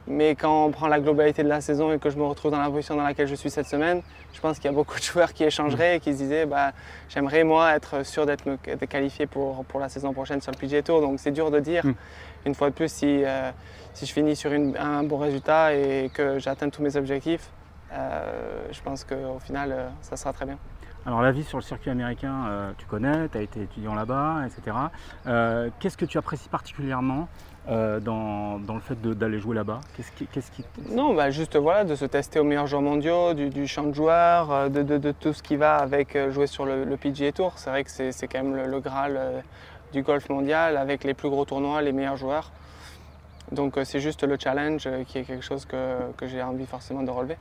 Mais quand on prend la globalité de la saison et que je me retrouve dans la position dans laquelle je suis cette semaine, je pense qu'il y a beaucoup de joueurs qui échangeraient et qui se disaient bah, j'aimerais moi être sûr d'être qualifié pour, pour la saison prochaine sur le PGA Tour. Donc c'est dur de dire, Mm. une fois de plus, si, euh, si je finis sur une- un bon résultat et que j'atteins tous mes objectifs, euh, je pense qu'au final, euh, ça sera très bien. Alors la vie sur le circuit américain, euh, tu connais, tu as été étudiant là-bas, etc. Euh, Qu'est-ce que tu apprécies particulièrement euh, dans, dans le fait d'aller jouer là-bas? Qu'est-ce qui, Non, bah, juste voilà, de se tester aux meilleurs joueurs mondiaux, du, du champ de joueurs, euh, de, de- de tout ce qui va avec euh, jouer sur le, le PGA Tour. C'est vrai que c'est quand même le, le Graal euh, du golf mondial avec les plus gros tournois, les meilleurs joueurs. Donc euh, c'est juste le challenge euh, qui est quelque chose que, que j'ai envie forcément de relever.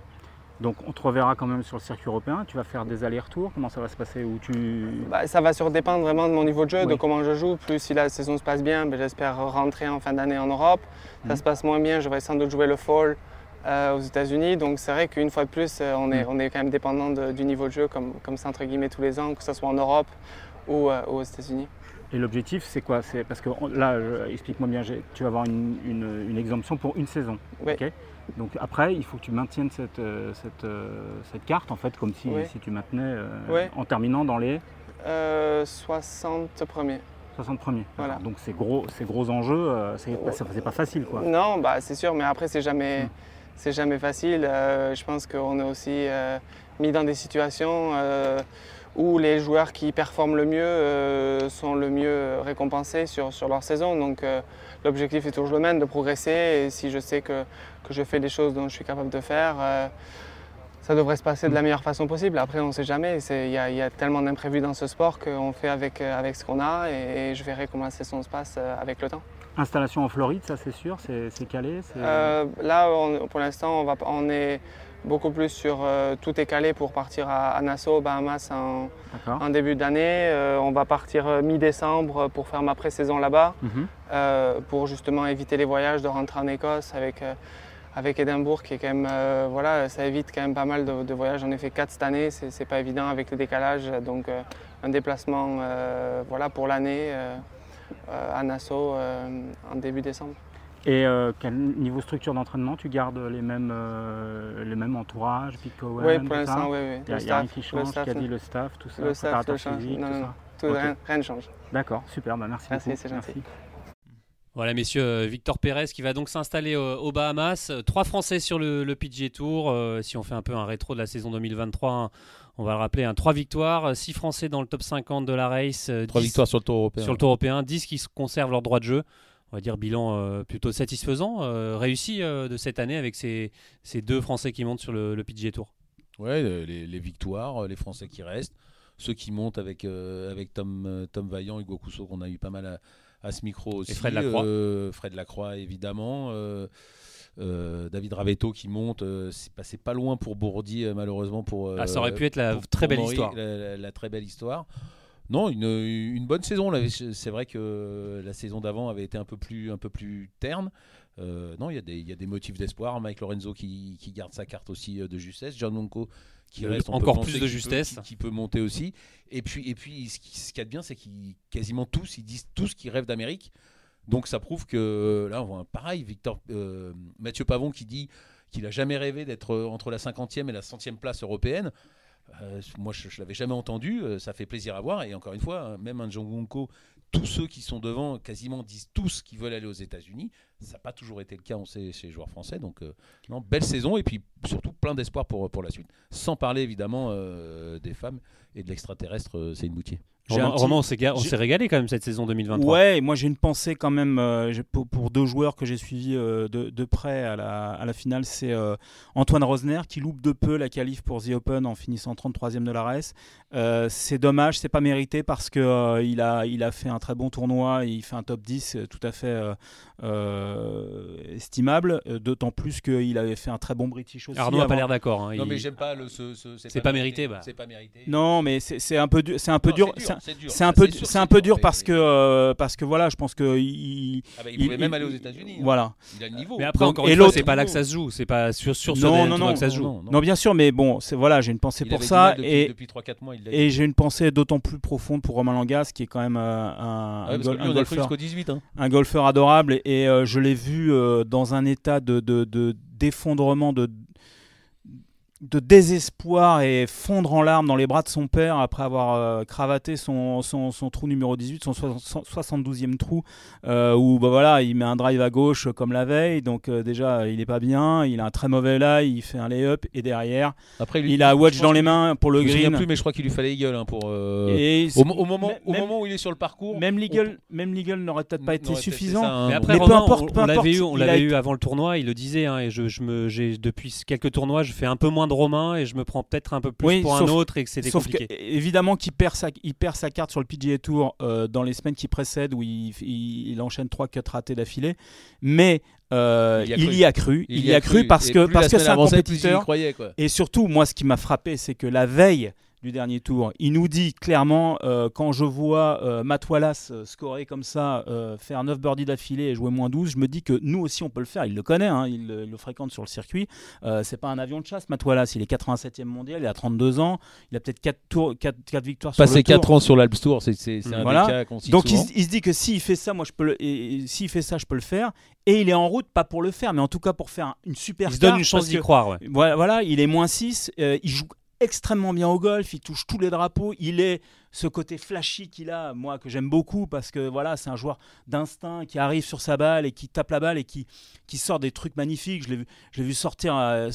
Donc on te reverra quand même sur le circuit européen, tu vas faire des allers-retours, comment ça va se passer? Ou tu... Bah, ça va sur-dépendre vraiment de mon niveau de jeu, de comment je joue. Plus si la saison se passe bien, ben, j'espère rentrer en fin d'année en Europe. Ça Mhm. se passe moins bien, je vais sans doute jouer le fall euh, aux États-Unis. Donc c'est vrai qu'une fois de plus, euh, on, est, Mhm. on est quand même dépendant de- du niveau de jeu, comme, comme ça entre guillemets tous les ans, que ce soit en Europe ou euh, aux États-Unis. Et l'objectif c'est quoi? C'est Parce que là, explique-moi bien, tu vas avoir une, une- une exemption pour une saison. Oui. Donc après, il faut que tu maintiennes cette, euh, cette, euh, cette carte, en fait, comme si, Oui. si tu maintenais euh, Oui. en terminant dans les Euh, 60 premiers. 60 premiers. Voilà. Donc ces gros, ces gros enjeux, c'est pas, facile quoi. Non, bah, c'est sûr, mais après, c'est jamais, Mm. c'est jamais facile. Euh, je pense qu'on est aussi euh, mis dans des situations euh, où les joueurs qui performent le mieux euh, sont le mieux récompensés sur, sur leur saison. Donc, euh, l'objectif est toujours le même, de progresser. Et si je sais que, que je fais des choses dont je suis capable de faire, euh, ça devrait se passer de la meilleure façon possible. Après, on ne sait jamais. Il y, y a tellement d'imprévus dans ce sport qu'on fait avec, avec ce qu'on a et, et je verrai comment la saison se passe avec le temps. Installation en Floride, ça c'est sûr, c'est calé. là, on- pour l'instant, on, va- on est beaucoup plus sur euh, tout est calé pour partir à, à Nassau, Bahamas en, début d'année. Euh, on va partir euh, mi-décembre pour faire ma pré-saison là-bas, Mhm. euh, pour justement éviter les voyages, de rentrer en Écosse avec, avec Édimbourg, qui est quand même, voilà, ça évite quand même pas mal de, de voyages. J'en ai fait quatre cette année, c'est pas évident avec le décalage, donc un déplacement, voilà, pour l'année. à Nassau en début décembre. Et euh, quel niveau structure d'entraînement Tu gardes les mêmes, euh, les mêmes entourages, oui, pour l'instant, oui, oui. Il y a, rien qui change, qui a dit le staff, tout ça, le staff préparateur le change. physique, Non, tout non, ça. non. Tout- Ok. rien, rien ne change. D'accord, super, bah merci, Merci, beaucoup. c'est gentil. Voilà, messieurs, euh, Victor Pérez qui va donc s'installer euh, aux Bahamas. Euh, Trois Français sur le, le PGA Tour. Euh, si on fait un peu un rétro de la saison 2023, hein, on va le rappeler, hein, trois victoires, 6 Français dans le top 50 de la race, euh, Trois 10 victoires sur le tour européen. sur le Tour européen, 10 qui se conservent leur droit de jeu. On va dire bilan euh, plutôt satisfaisant, euh, réussi euh, de cette année avec ces, ces deux Français qui montent sur le, le PGA Tour. Ouais, les, les victoires, les Français qui restent, ceux qui montent avec, avec Tom, Tom Vaillant, Hugo Cousseau, qu'on a eu pas mal à, à ce micro aussi. Fred Lacroix. euh, Fred Lacroix, évidemment. euh, euh, David Ravetto qui monte. c'est passé pas loin pour Bourdi, malheureusement. Pour, Ah, ça aurait pu être la très belle histoire. La, la- la très belle histoire. Non, une, une bonne saison. C'est vrai que la saison d'avant avait été un peu plus, un peu plus terne. Euh, non, il y, a des- il y a des motifs d'espoir. Mike Lorenzo qui, qui garde sa carte aussi euh, de justesse. John qui Euh, reste encore plus de peut- justesse. qui, qui peut monter aussi. Et puis, et puis ce qui- ce qu'il y a de bien, c'est qu'ils quasiment tous, ils disent tous qu'ils rêvent d'Amérique. Donc ça prouve que là, on voit un pareil. Victor, euh, Mathieu Pavon qui dit qu'il a jamais rêvé d'être entre la 50e et la 100e place européenne. Euh, moi, je, je l'avais jamais entendu. euh, ça fait plaisir à voir. Et encore une fois, hein, même un John Gonko, tous ceux qui sont devant quasiment disent tous qu'ils veulent aller aux États-Unis. Ça n'a pas toujours été le cas, on sait, chez les joueurs français. Donc, euh, belle saison et puis surtout plein d'espoir pour, la suite. Sans parler évidemment des femmes et de l'extraterrestre, c'est une boutier. J'ai un Romain, petit- Romain, on s'est ga- régalé quand même cette saison 2023. Ouais, moi j'ai une pensée quand même euh, pour, pour deux joueurs que j'ai suivis euh, de, de près à la, à la finale. C'est euh, Antoine Rosner qui loupe de peu la qualif pour The Open en finissant 33e de la race. Euh, c'est dommage, c'est pas mérité parce que euh, il, a, il a fait un très bon tournoi, il fait un top 10 euh, tout à fait euh, euh, estimable, d'autant plus qu'il avait fait un très bon British aussi. Arnaud n'a pas l'air d'accord. hein, Non, il- mais j'aime pas le. ce- ce- C'est pas mérité, bah. C'est pas mérité. Non, mais c'est c'est un peu, du- c'est un peu Non, dur. C'est un- peu, sûr, c'est un peu dur parce que, euh, parce que voilà, je pense que il, Ah bah, pouvait même aller aux États-Unis. hein. voilà. Il a le niveau. Mais après, encore et une fois, l'autre- c'est pas là que ça se joue. C'est pas sur, sur ce Non, non, non, que ça se joue. non, Non, bien sûr, mais bon, c'est voilà, j'ai une pensée pour ça et depuis 3-4 mois. Il l'a et dit. j'ai une pensée d'autant plus profonde pour Romain Langas, qui est quand même euh, un, Ah golfeur, jusqu'au 18. hein. un golfeur adorable et, euh, je l'ai vu dans un état de, de- de- d'effondrement, de, de désespoir et fondre en larmes dans les bras de son père après avoir euh, cravaté son, son, son trou numéro 18, son soix- so- 72e trou, euh, où bah, voilà, il met un drive à gauche euh, comme la veille, donc euh, déjà il est pas bien, il a un très mauvais lie, il fait un lay-up et derrière Après, lui- il a Watch dans les mains pour le green. plus, mais je crois qu'il lui fallait Eagle hein, pour. euh, Et Au, mo- au moment, au même- moment où il est sur le parcours. même on l'Eagle, même l'Eagle n'aurait peut-être pas été suffisant. ça, hein, Mais bon. après, Mais peu importe, on, peu on l'avait eu, on il a eu avant le tournoi. Il le disait. hein, et je, je me, j'ai depuis quelques tournois, je fais un peu moins de Romain et je me prends peut-être un peu plus Oui, pour un sauf- autre et que c'était Sauf compliqué. que, évidemment qu'il perd sa, il perd sa carte sur le PGA Tour euh, dans les semaines qui précèdent où il, il- il enchaîne 3 4 ratés d'affilée. Mais euh, Il y a il, cru. y a cru. Il, y a cru, parce que parce que c'est un compétiteur. croyait, quoi. Et surtout, moi, ce qui m'a frappé, c'est que la veille du dernier tour, il nous dit clairement, euh, quand je vois euh, Matt Wallace euh, scorer comme ça, euh, faire 9 birdies d'affilée et jouer moins 12, je me dis que nous aussi, on peut le faire. Il le connaît, hein, il, le- il le fréquente sur le circuit. C'est pas un avion de chasse, Matt Wallace. Il est 87e mondial, il a 32 ans, il a peut-être 4, tours, 4, victoires sur Passer tour. 4 ans sur l'Alps Tour, c'est un Voilà. des cas qu'on cite Donc il, se- il se dit que s'il fait ça, moi je peux le, et- et s'il fait ça, je peux le faire. Et il est en route, pas pour le faire, mais en tout cas pour faire une super Il se donne une chance d'y croire. ouais. voilà, il est moins 6, il joue extrêmement bien au golf, il touche tous les drapeaux, il est ce côté flashy qu'il a, moi que j'aime beaucoup parce que voilà, c'est un joueur d'instinct qui arrive sur sa balle et qui tape la balle et qui, qui sort des trucs magnifiques. Je l'ai vu, je l'ai vu sortir, euh,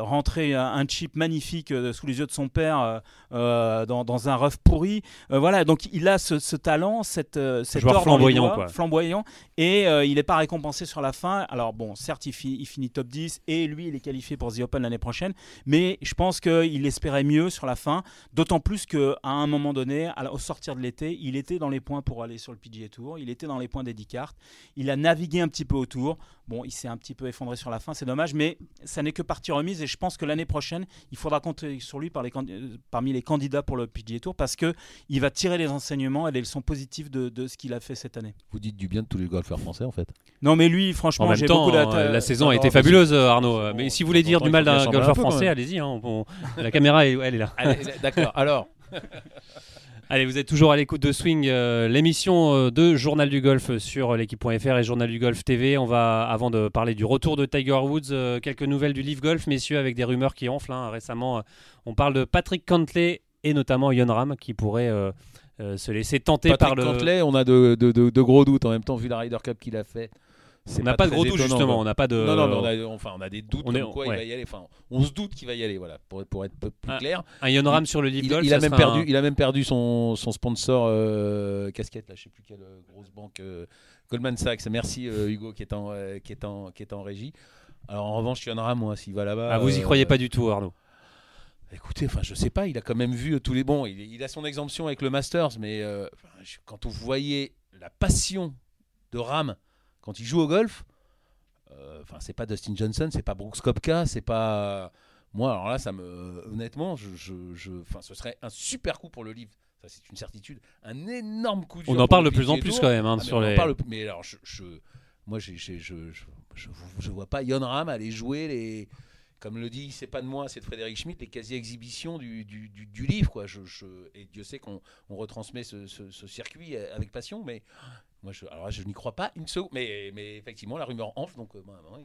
rentrer un, chip magnifique euh, sous les yeux de son père euh, dans, dans un rough pourri. Voilà, donc il a ce, ce talent, cette, cet joueur flamboyant, doigts, quoi. flamboyant, et il n'est pas récompensé sur la fin. Alors bon, certes, il, fi- il finit top 10 et lui, il est qualifié pour The Open l'année prochaine, mais je pense qu'il espérait mieux sur la fin, d'autant plus qu'à un moment donné, à au sortir de l'été, il était dans les points pour aller sur le PGA Tour, il était dans les points d'Eddie Cart, il a navigué un petit peu autour. Bon, il s'est un petit peu effondré sur la fin, c'est dommage, mais ça n'est que partie remise et je pense que l'année prochaine, il faudra compter sur lui par les candi- euh, parmi les candidats pour le PGA Tour parce que il va tirer les enseignements et les leçons positives de, de ce qu'il a fait cette année. Vous dites du bien de tous les golfeurs français en fait. Non, mais lui, En franchement, j'ai beaucoup euh, la saison a été fabuleuse, euh, Arnaud. bon, Mais si vous voulez dire du mal d'un golfeur français, allez-y. hein, on- la caméra, elle, elle est là. D'accord, alors. Allez, vous êtes toujours à l'écoute de Swing, euh, l'émission euh, de Journal du Golf sur l'équipe.fr et Journal du Golf TV. On va, avant de parler du retour de Tiger Woods, euh, quelques nouvelles du Leaf Golf, messieurs, avec des rumeurs qui enflent. hein. Récemment, on parle de Patrick Cantley et notamment Yon Ram qui pourrait euh, se laisser tenter Patrick par le. Cantley, on a de, de- de- de gros doutes en même temps vu la Ryder Cup qu'il a fait. On n'a pas, de gros doutes justement. On n'a pas de. Non, non, mais on a, enfin, on a des doutes on est- quoi ouais. il va y aller. Enfin, on se doute qu'il va y aller, voilà, pour, pour être plus clair. Un Yon Ram sur le Leaf Il, Golf. il a même perdu, un- il a même perdu son, son sponsor euh, casquette, là, je sais plus quelle euh, grosse banque, euh, Goldman Sachs. Merci euh, Hugo qui est en, qui est en, qui est en régie. Alors en revanche, Yonra, moi, s'il va là-bas. Ah, vous y croyez pas du tout, Arnaud Écoutez, enfin, je sais pas, il a quand même vu tous les bons. Il, il a son exemption avec le Masters, mais quand vous voyez la passion de Ram quand il joue au golf, euh, enfin, c'est pas Dustin Johnson, c'est pas Brooks Koepka, c'est pas moi. Alors là, ça me, honnêtement, je, je, je- enfin, ce serait un super coup pour le livre. Ça, c'est une certitude. Un énorme coup dur On en parle le de plus en plus Tour. quand même hein, Ah, mais sur on en les. parle- mais alors, je, je- moi, je, je, je, je vois pas Yon Ram aller jouer les, comme le dit, c'est pas de moi, c'est de Frédéric Schmitt, les quasi-exhibitions du, du, du- du livre. Quoi. Je, et Dieu sait qu'on on retransmet ce, ce- ce circuit avec passion, mais moi, je, alors là, je n'y crois pas une seconde. Mais, mais effectivement, la rumeur enfle, donc euh, bah, bah, oui.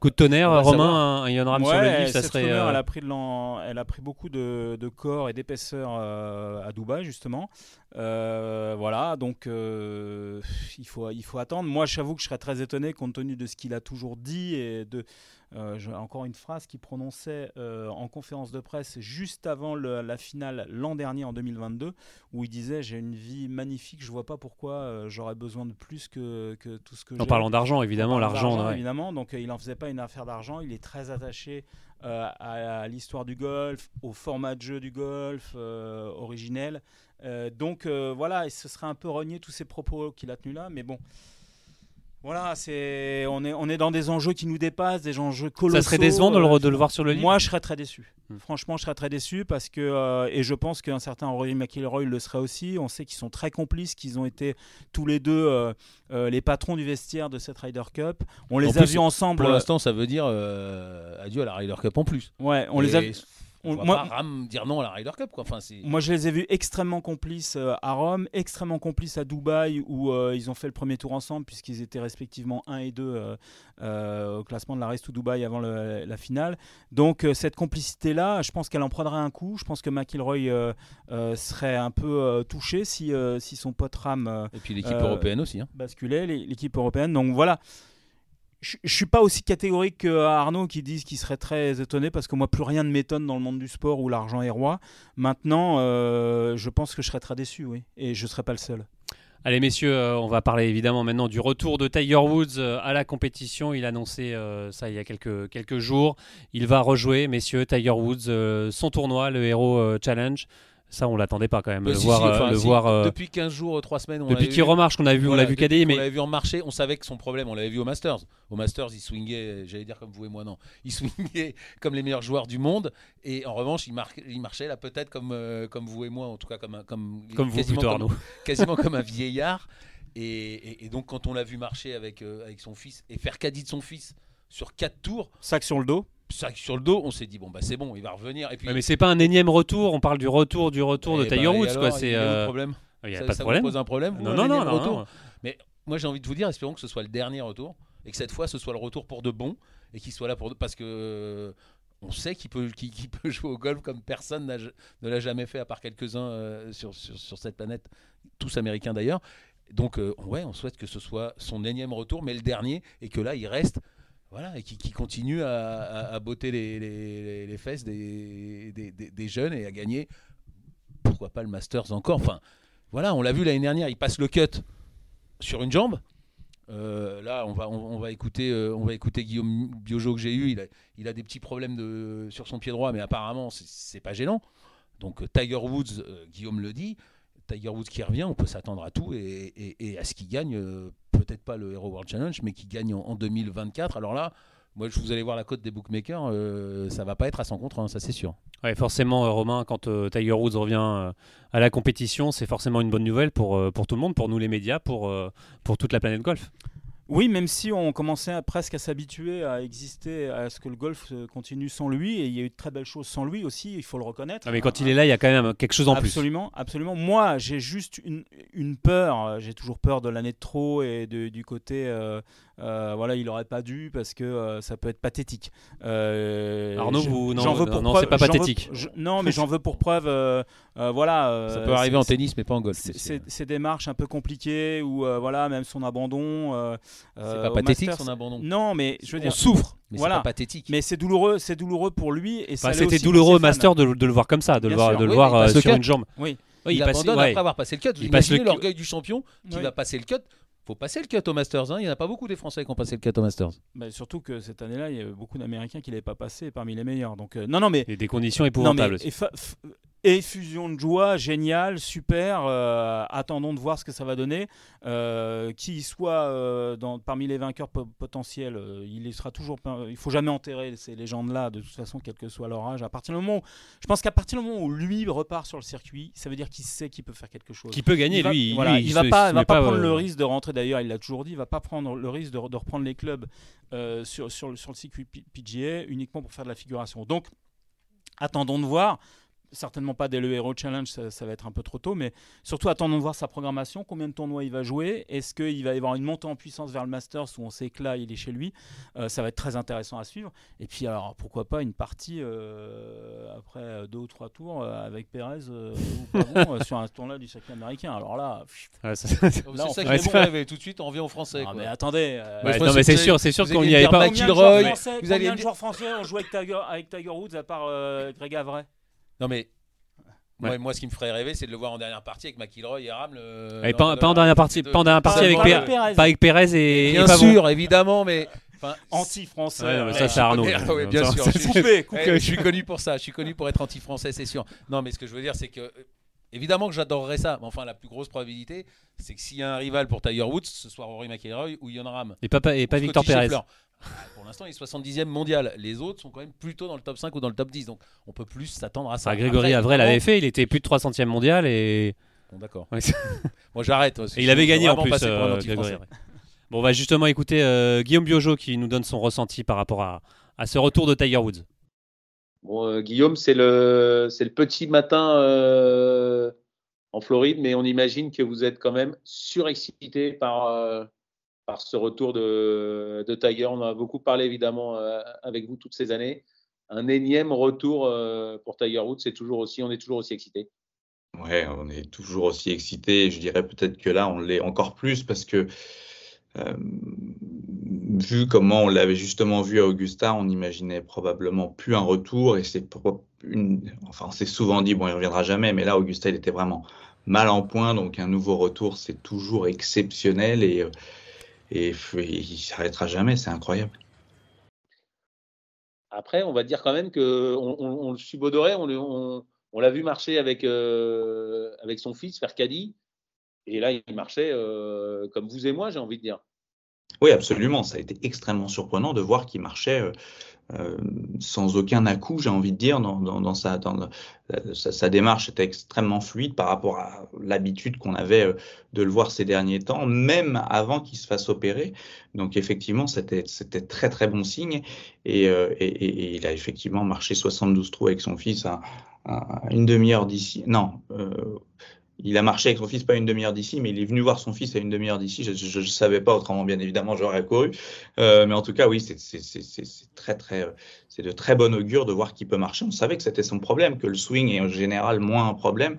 Coup de tonnerre, Romain, un, un Yon Ram sur le Leaf, ça cette serait. rumeur, euh, elle, a pris de l'en- elle a pris beaucoup de, de corps et d'épaisseur euh, à Dubaï, justement. Euh, voilà, donc euh, il, faut, il faut attendre. Moi, j'avoue que je serais très étonné compte tenu de ce qu'il a toujours dit et de. Euh, encore une phrase qu'il prononçait euh, en conférence de presse juste avant le- la finale l'an dernier en 2022 où il disait j'ai une vie magnifique je vois pas pourquoi euh, j'aurais besoin de plus que, que tout ce que j'ai En parlant d'argent, évidemment, l'argent. ouais. évidemment. Donc il en faisait pas une affaire d'argent. Il est très attaché euh, à, à l'histoire du golf, au format de jeu du golf euh, originel. Euh, donc voilà, et ce serait un peu renier tous ces propos qu'il a tenus là, mais bon. Voilà, c'est on est on est dans des enjeux qui nous dépassent, des enjeux colossaux. Ça serait décevant de le, euh, de le voir sur le lit Moi, je serais très déçu. Hmm. Franchement, je serais très déçu parce que euh, et je pense qu'un certain Rory McIlroy le serait aussi. On sait qu'ils sont très complices, qu'ils ont été tous les deux euh, euh, les patrons du vestiaire de cette Ryder Cup. On les a plus, vus ensemble. Pour l'instant, ça veut dire euh, adieu à la Ryder Cup en plus. Ouais, on les a. On moi- pas Ram dire non à la Ryder Cup, quoi. Enfin. Moi, je les ai vus extrêmement complices euh, à Rome, extrêmement complices à Dubaï, où euh, ils ont fait le premier tour ensemble, puisqu'ils étaient respectivement 1 et 2 euh, euh, au classement de la Race to Dubaï avant le- la finale. Donc, cette complicité-là, je pense qu'elle en prendrait un coup. Je pense que McIlroy serait un peu touché si, si son pote Ram Et puis l'équipe européenne aussi. hein. basculait, l'é- l'équipe européenne. Donc, voilà. Je je suis pas aussi catégorique que Arnaud qui disent qu'il serait très étonné parce que moi plus rien ne m'étonne dans le monde du sport où l'argent est roi. Maintenant, euh, je pense que je serais très déçu, oui, et je serais pas le seul. Allez messieurs, euh, on va parler évidemment maintenant du retour de Tiger Woods euh, à la compétition. Il a annoncé ça il y a quelques, quelques jours. Il va rejouer, messieurs, Tiger Woods, son tournoi, le Hero Challenge. Ça, on l'attendait pas quand même. Bah, le si, voir, si, euh, enfin, le si, voir euh, Depuis 15 jours, 3 semaines, on depuis qu'il vu. remarche, qu'on a vu, Voilà, on l'a vu cadet, mais l'avait vu en marché, on savait que son problème, on l'avait vu au Masters. Au Masters, il swingait, j'allais dire comme vous et moi, non. Il swingait comme les meilleurs joueurs du monde. Et en revanche, il, mar- il marchait là peut-être comme, euh, comme vous et moi, en tout cas comme, un- comme, comme vous quasiment plutôt comme- Arnaud. quasiment comme un vieillard. Et, et- et donc, quand on l'a vu marcher avec, euh, avec son fils et faire caddie de son fils sur 4 tours, Sac sur le dos. Sac sur le dos, on s'est dit, bon, bah c'est bon, il va revenir. Et puis, Ouais, mais c'est pas un énième retour, on parle du retour du retour de Eh Tiger bah, et Woods. quoi. C'est, euh, problème Il a Ça- pas de ça vous problème. pose un problème Non, non, non, non, non. Moi, j'ai envie de vous dire, espérons que ce soit le dernier retour et que cette fois, ce soit le retour pour de bon et qu'il soit là pour de... parce que euh, on sait qu'il peut, jouer au golf comme personne ne l'a jamais fait à part quelques-uns euh, sur, sur, sur cette planète, tous américains d'ailleurs. Donc, euh, ouais, on souhaite que ce soit son énième retour, mais le dernier et que là, il reste. Voilà, et qu'il continue à, botter les, fesses des, jeunes et à gagner, pourquoi pas le Masters encore. Enfin, voilà, on l'a vu l'année dernière, il passe le cut sur une jambe. Euh, là, on va, on, va écouter, euh, on va écouter Guillaume Biojo que j'ai eu. Il a, il a des petits problèmes de, sur son pied droit, mais apparemment, c'est- pas gênant. Donc, euh, Tiger Woods, Guillaume le dit, Tiger Woods qui revient, on peut s'attendre à tout et, et- à ce qu'il gagne, peut-être pas le Hero World Challenge, mais qu'il gagne en, en 2024. Alors là, moi, je vous allez voir la cote des bookmakers, euh, ça va pas être à 100 contre 1, ça c'est sûr. Ouais, forcément, euh, Romain, quand euh, Tiger Woods revient euh, à la compétition, c'est forcément une bonne nouvelle pour, pour tout le monde, pour nous les médias, pour, pour toute la planète golf. Oui, même si on commençait à- presque à s'habituer à exister, à ce que le golf euh, continue sans lui, et il y a eu de très belles choses sans lui aussi, il faut le reconnaître. Ah, mais quand il est là, il y a quand même quelque chose en plus. absolument, absolument. Moi, j'ai juste une, une peur. euh, J'ai toujours peur de l'année de trop et de- du côté, euh, euh, voilà, il aurait pas dû parce que euh, ça peut être pathétique. Euh, Arnaud, vous- non, veux non, pour non, preuve- c'est pas veux- pathétique. je- non, mais j'en veux pour preuve. euh, euh, voilà. euh, ça peut arriver en tennis, mais pas en golf. c'est- monsieur. C'est c'est des marches un peu compliquées euh, voilà même son abandon. C'est pas pathétique son abandon. Non, mais je veux on dire, souffre, mais voilà. c'est pas pathétique. mais c'est douloureux, c'est douloureux pour lui et ça Bah, C'était douloureux au. Master de, de le voir comme ça, de le voir, de le Oui, voir il le sur cut. une jambe. Oui. Oui, il, passe- abandonne ouais. après avoir passé le cut. Vous Il passe l'orgueil du champion qui Oui. va passer le cut. Faut passer le au Masters. hein. Il n'y en a pas beaucoup des Français qui ont passé le au Masters. Bah, surtout que cette année-là, il y a beaucoup d'Américains qui ne l'avaient pas passé parmi les meilleurs. Donc euh, non, non, mais Et des conditions non, épouvantables mais f- effusion de joie, génial, super. euh, attendons de voir ce que ça va donner. Euh, qui soit euh, dans, parmi les vainqueurs po- potentiels, il y sera toujours. Il faut jamais enterrer ces légendes-là, de toute façon, quel que soit leur âge. À partir du moment, où- je pense qu'à partir du moment où lui repart sur le circuit, ça veut dire qu'il sait qu'il peut faire quelque chose. Qui peut gagner, il va, lui. voilà, lui, il se- pas, il va pas prendre le risque de rentrer. D'ailleurs, il l'a toujours dit, il va pas prendre le risque de, de reprendre les clubs sur, sur, le- sur le circuit PGA uniquement pour faire de la figuration. Donc, attendons de voir. Certainement pas dès le Hero Challenge, ça, ça va être un peu trop tôt, mais surtout attendons de voir sa programmation, combien de tournois il va jouer, est-ce qu'il va y avoir une montée en puissance vers le Masters où on sait que là il est chez lui, Euh, ça va être très intéressant à suivre. Et puis alors pourquoi pas une partie euh, après deux ou trois tours euh, avec Perez euh, ou Pavon, euh, sur un tournoi du circuit américain. Alors là, ça- c'est ça qui est bon tout de suite, on revient au Français. quoi. mais attendez. euh, Ouais, non, mais c'est sûr, c'est sûr qu'on n'y avait pas. Combien de joueurs français, vous combien allez de dire- joueurs français ont joué avec Tiger, avec Tiger Woods à part Greg Avray? Non, mais. Moi, Ouais. moi, ce qui me ferait rêver, c'est de le voir en dernière partie avec McIlroy et Ram. Le... Et pas, le- pas en dernière partie, de- pas en dernière partie avec, Pé- Pérez. pas avec Pérez et, Bien et sûr, évidemment, mais. enfin, Anti-français. Ouais, non, mais ouais. ça, c'est Arnaud. Ouais, bien Ça, sûr. je suis- Coupé, coupé. je suis connu pour ça. Je suis connu pour être anti-français, c'est sûr. Non, mais ce que je veux dire, c'est que euh, Évidemment que j'adorerais ça, mais enfin la plus grosse probabilité, c'est que s'il y a un rival pour Tiger Woods, ce soit Rory McIlroy ou Yon Ram. Et pas, et pas Victor Scotty Perez. Scheffler. Ah, Pour l'instant, il est 70e mondial. Les autres sont quand même plutôt dans le top 5 ou dans le top 10. Donc on peut plus s'attendre à ça. Ça, Grégory Après, Avril l'avait fait, il était plus de 300e mondial et, Bon, d'accord. Moi j'arrête. moi, et il avait gagné en plus, euh. Grégory. Bon, on va justement écouter euh, Guillaume Biojo qui nous donne son ressenti par rapport à, à ce retour de Tiger Woods. Bon, euh, Guillaume, c'est le, c'est le petit matin euh, en Floride, mais on imagine que vous êtes quand même surexcité par, euh, par ce retour de, Tiger. On en a beaucoup parlé évidemment euh, avec vous toutes ces années. Un énième retour euh, pour Tiger Woods, c'est toujours aussi, on est toujours aussi excité. Ouais, on est toujours aussi excité. Je dirais peut-être que là, on l'est encore plus parce que, euh, vu comment on l'avait justement vu à Augusta, on n'imaginait probablement plus un retour. Et c'est une, enfin, on s'est souvent dit, bon, il reviendra jamais. Mais là, Augusta, il était vraiment mal en point. Donc, un nouveau retour, c'est toujours exceptionnel et, et, il s'arrêtera jamais. C'est incroyable. Après, on va dire quand même que on, on- on le subodorait, on, on, on l'a vu marcher avec, euh, avec son fils, faire caddie. Et là, il marchait euh, comme vous et moi, j'ai envie de dire. Oui, absolument. Ça a été extrêmement surprenant de voir qu'il marchait euh, sans aucun à-coup, j'ai envie de dire, dans, sa, démarche était extrêmement fluide par rapport à l'habitude qu'on avait euh, de le voir ces derniers temps, même avant qu'il se fasse opérer. Donc effectivement, c'était très très bon signe. Et, euh, il a effectivement marché 72 trous avec son fils à une demi-heure d'ici. Non. euh, il a marché avec son fils pas une demi-heure d'ici, mais il est venu voir son fils à une demi-heure d'ici. Je ne savais pas, autrement, bien évidemment, j'aurais couru. Euh, mais en tout cas, oui, c'est très, très, c'est de très bon augure de voir qu'il peut marcher. On savait que c'était son problème, que le swing est en général moins un problème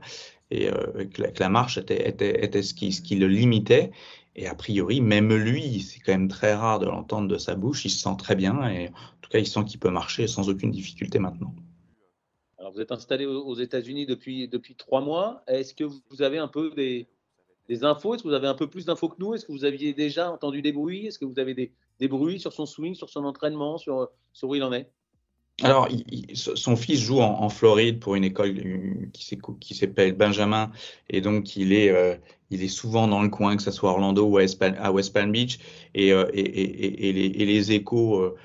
et euh, que, la, que la marche était, était, était ce, qui, ce qui le limitait. Et a priori, même lui, c'est quand même très rare de l'entendre de sa bouche. Il se sent très bien et en tout cas, il sent qu'il peut marcher sans aucune difficulté maintenant. Alors, vous êtes installé aux États-Unis depuis, depuis trois mois. Est-ce que vous avez un peu des, des infos? Est-ce que vous avez un peu plus d'infos que nous? Est-ce que vous aviez déjà entendu des bruits? Est-ce que vous avez des, des bruits sur son swing, sur son entraînement, sur, sur où il en est? Alors, son fils joue en, Floride pour une école euh, qui s'appelle Benjamin, et donc il est, euh, il est souvent dans le coin, que ce soit Orlando ou à, West Palm Beach, et, euh, et, et, et- et les, les échos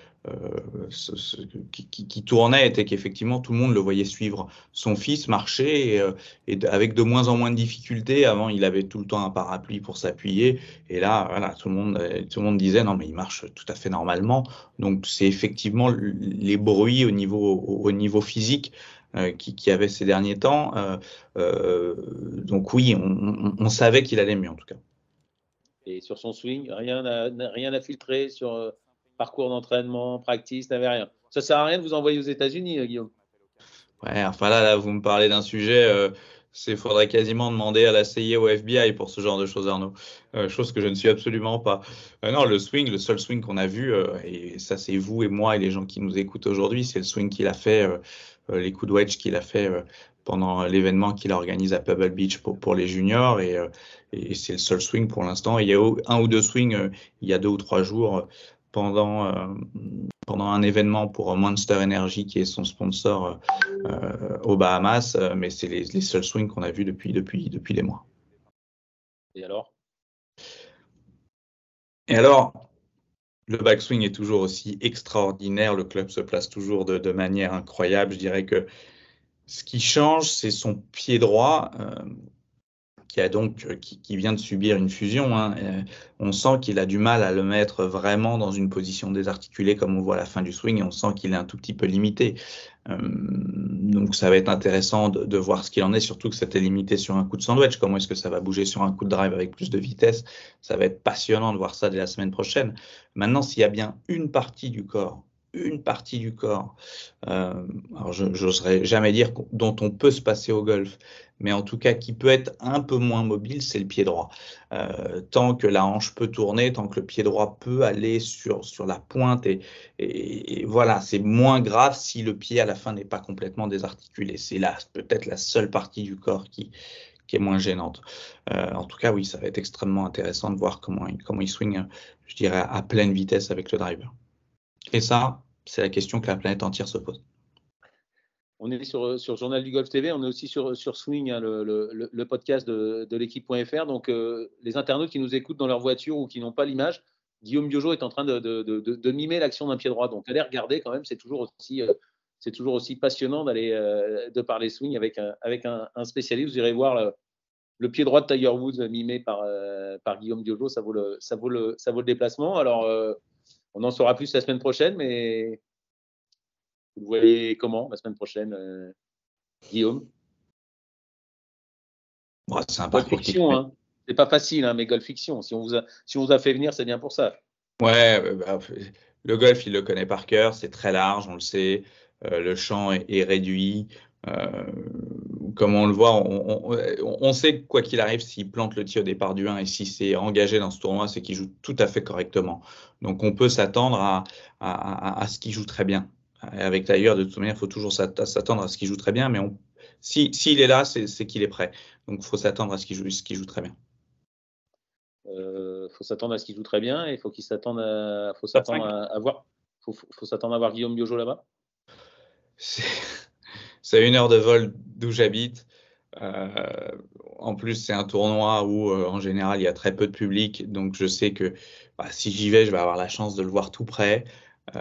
ce- ce- qui, tournaient étaient qu'effectivement tout le monde le voyait suivre son fils marcher, et, euh, et avec de moins en moins de difficultés. Avant, il avait tout le temps un parapluie pour s'appuyer, et là, voilà, tout le monde, euh, tout le monde disait non, mais il marche tout à fait normalement. Donc c'est effectivement les bruits au niveau, au, au niveau physique euh, qui, qui avait ces derniers temps. Euh, euh, donc oui, on, savait qu'il allait mieux en tout cas. Et sur son swing, rien à, rien filtrer sur euh, parcours d'entraînement, practice, n'avait rien. Ça sert à rien de vous envoyer aux États-Unis, euh, Guillaume. Ouais, enfin là, vous me parlez d'un sujet, euh, c'est faudrait quasiment demander à la CIA au FBI pour ce genre de choses, Arnaud. Euh, chose que je ne suis absolument pas. Euh, non, le swing, le seul swing qu'on a vu, et ça c'est vous et moi et les gens qui nous écoutent aujourd'hui, c'est le swing qu'il a fait, les coups de wedge qu'il a fait pendant l'événement qu'il a organisé à Pebble Beach pour, les juniors, et, et c'est le seul swing pour l'instant. Il y a un ou deux swings il y a deux ou trois jours. Pendant, euh, pendant un événement pour Monster Energy, qui est son sponsor euh, aux Bahamas, euh, mais c'est les, les seuls swings qu'on a vus depuis, depuis, depuis des mois. Et alors? Et alors, le backswing est toujours aussi extraordinaire, le club se place toujours de, de manière incroyable. Je dirais que ce qui change, c'est son pied droit. euh, qui a donc euh, qui, vient de subir une fusion. hein. Euh, on sent qu'il a du mal à le mettre vraiment dans une position désarticulée comme on voit à la fin du swing et on sent qu'il est un tout petit peu limité. Euh, donc ça va être intéressant de, de voir ce qu'il en est, surtout que c'était limité sur un coup de sandwich. Comment est-ce que ça va bouger sur un coup de drive avec plus de vitesse? Ça va être passionnant de voir ça dès la semaine prochaine. Maintenant, s'il y a bien une partie du corps une partie du corps, euh, alors je jamais dire dont on peut se passer au golf, mais en tout cas qui peut être un peu moins mobile, c'est le pied droit. Euh, tant que la hanche peut tourner, tant que le pied droit peut aller sur, la pointe, et, voilà, c'est moins grave si le pied à la fin n'est pas complètement désarticulé. C'est là peut-être la seule partie du corps qui, qui est moins gênante. Euh, en tout cas, oui, ça va être extrêmement intéressant de voir comment il, comment il swing, je dirais, à pleine vitesse avec le driver. Et ça, c'est la question que la planète entière se pose. on est sur, sur Journal du Golf TV, on est aussi sur, sur Swing, hein, le, le, podcast de, de l'équipe.fr. Donc, euh, les internautes qui nous écoutent dans leur voiture ou qui n'ont pas l'image, Guillaume Biojo est en train de, de, de mimer l'action d'un pied droit. Donc, allez regarder quand même, c'est toujours aussi, euh, toujours aussi passionnant d'aller euh, de parler swing avec un, avec un, spécialiste. Vous irez voir le, pied droit de Tiger Woods mimé par, par Guillaume Biojo, ça vaut le, ça ça vaut le déplacement. Alors, on en saura plus la semaine prochaine, mais vous voyez comment la semaine prochaine, euh, Guillaume? C'est un parcours fiction, hein. C'est pas facile, hein, mais golf fiction. Si on vous a, si on vous a fait venir, c'est bien pour ça. Ouais, bah, le golf, il le connaît par cœur. C'est très large, on le sait. Euh, le champ est, réduit. Euh, comme on le voit, on, on sait quoi qu'il arrive, s'il plante le tir au départ du 1 et s'il s'est engagé dans ce tournoi, c'est qu'il joue tout à fait correctement. Donc on peut s'attendre à, à, à, ce qu'il joue très bien. Avec Tiger, de toute manière, il faut toujours s'attendre à ce qu'il joue très bien, mais s'il si, est là, c'est qu'il est prêt. Donc, il faut s'attendre à ce qu'il joue, joue, très bien. Il euh, faut s'attendre à ce qu'il joue très bien et il faut qu'il s'attende à, faut s'attendre à, voir, faut, faut s'attendre à voir Guillaume Biojo là-bas? C'est une heure de vol d'où j'habite. Euh, en plus, c'est un tournoi où, euh, en général, il y a très peu de public. Donc, je sais que bah, si j'y vais, je vais avoir la chance de le voir tout près. On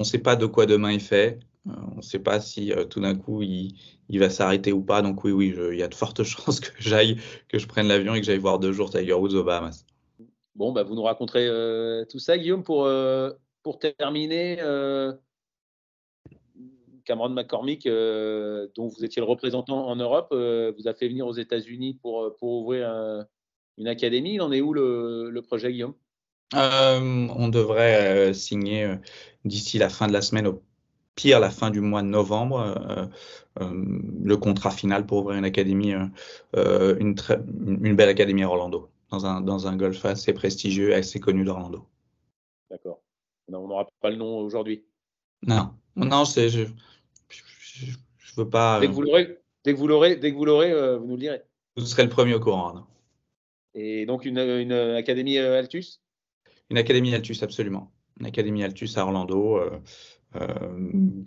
ne sait pas de quoi demain il fait. Euh, on ne sait pas si euh, tout d'un coup il, va s'arrêter ou pas. Donc oui, oui, il y a de fortes chances que j'aille, que je prenne l'avion et que j'aille voir deux jours Tiger Woods aux Bahamas. Bon, bah, vous nous raconterez euh, tout ça, Guillaume, pour, pour terminer. Cameron McCormick, dont vous étiez le représentant en Europe, vous a fait venir aux États-Unis pour, pour ouvrir une académie. Il en est où le, le projet, Guillaume? On devrait signer d'ici la fin de la semaine, au pire la fin du mois de novembre, euh, euh, le contrat final pour ouvrir une académie, euh, une, belle académie à Orlando, dans un, dans un golf assez prestigieux et assez connu d'Orlando. D'accord. On n'aura pas le nom aujourd'hui. Non, non, c'est je, je, veux pas. Dès que vous l'aurez, dès que vous l'aurez, dès que vous l'aurez, vous nous le direz. Vous serez le premier au courant. Non et donc une, une académie Altus? Une académie Altus, absolument une académie Altus à Orlando, euh, euh,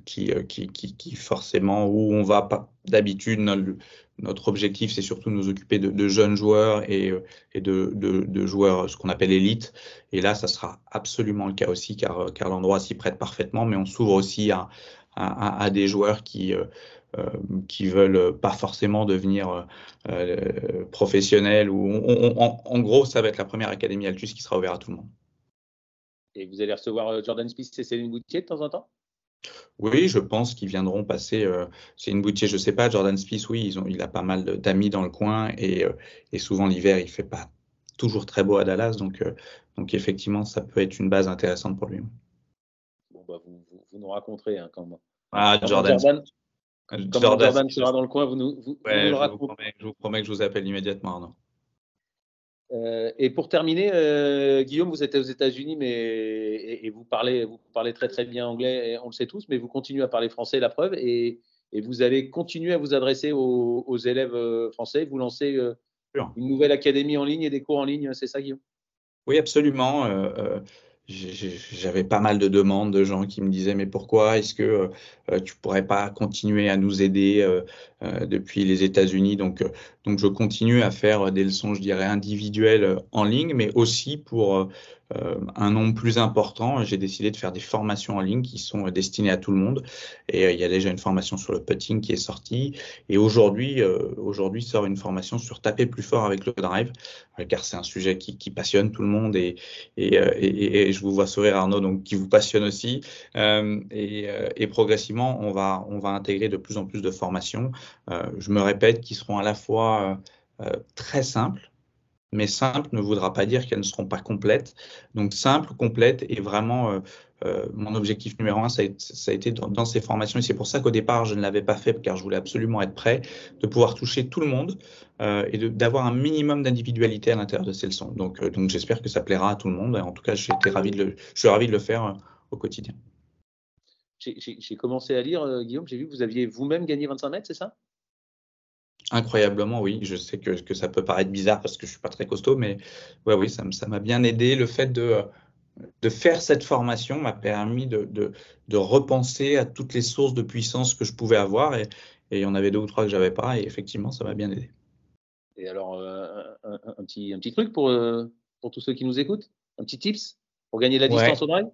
qui, euh, qui, qui, qui, forcément, où on va pas d'habitude, notre, objectif, c'est surtout de nous occuper de, jeunes joueurs et, et de, de, de, joueurs, ce qu'on appelle élite. Et là, ça sera absolument le cas aussi, car, car l'endroit s'y prête parfaitement, mais on s'ouvre aussi à, à, à, des joueurs qui, euh, qui veulent pas forcément devenir euh, professionnels. Ou en, en, gros, ça va être la première académie Altus qui sera ouverte à tout le monde. Et vous allez recevoir euh, Jordan Smith et Céline Boutier de temps en temps? Oui, je pense qu'ils viendront passer. Euh, c'est une boutier, je ne sais pas. Jordan Smith, oui, ils ont, il a pas mal d'amis dans le coin et, euh, et souvent l'hiver, il fait pas toujours très beau à Dallas, donc, donc effectivement, ça peut être une base intéressante pour lui. Bon, bah, vous, vous, nous raconterez hein, quand Ah, Jordan. Jordan, Jordan, sera dans le coin, vous nous, vous, ouais, je, vous promets, je, vous promets, que je vous appelle immédiatement, non euh, et pour terminer, euh, Guillaume, vous êtes aux États-Unis, mais et, vous parlez, vous parlez très très bien anglais, on le sait tous, mais vous continuez à parler français, la preuve, et, et vous allez continuer à vous adresser aux, élèves euh, français. Vous lancez une nouvelle académie en ligne et des cours en ligne, c'est ça, Guillaume? Oui, absolument j'avais pas mal de demandes de gens qui me disaient mais pourquoi est-ce que euh, tu pourrais pas continuer à nous aider euh, euh, depuis les États-Unis? Donc donc je continue à faire des leçons je dirais individuelles en ligne mais aussi pour euh, un nombre plus important, j'ai décidé de faire des formations en ligne qui sont destinées à tout le monde. Et euh, il y a déjà une formation sur le putting qui est sortie. Et aujourd'hui, euh, aujourd'hui sort une formation sur taper plus fort avec le drive, car c'est un sujet qui, passionne tout le monde. Et, et, je vous vois sourire Arnaud, donc qui vous passionne aussi. et, progressivement, on va, on va intégrer de plus en plus de formations. je me répète, qui seront à la fois très simples mais simple ne voudra pas dire qu'elles ne seront pas complètes. Donc simple, complète et vraiment euh, euh, mon objectif numéro un, ça a, été dans, ces formations et c'est pour ça qu'au départ je ne l'avais pas fait car je voulais absolument être prêt, de pouvoir toucher tout le monde euh, et d'avoir un minimum d'individualité à l'intérieur de ces leçons. Donc, j'espère que ça plaira à tout le monde. En tout cas, de je suis ravi de le faire au quotidien. J'ai commencé à lire, Guillaume, j'ai vu que vous aviez vous-même gagné 25 mètres, c'est ça? Incroyablement, oui. Je sais que, ça peut paraître bizarre parce que je suis pas très costaud, mais ouais, oui, ça m'a bien aidé. Le fait de, de faire cette formation m'a permis de, de, de, repenser à toutes les sources de puissance que je pouvais avoir. Et, et il y en avait deux ou trois que j'avais pas. Et effectivement, ça m'a bien aidé. Et alors, euh, un, un, petit, un petit truc pour, euh, pour tous ceux qui nous écoutent? Un petit tips pour gagner la distance Ouais. au drive?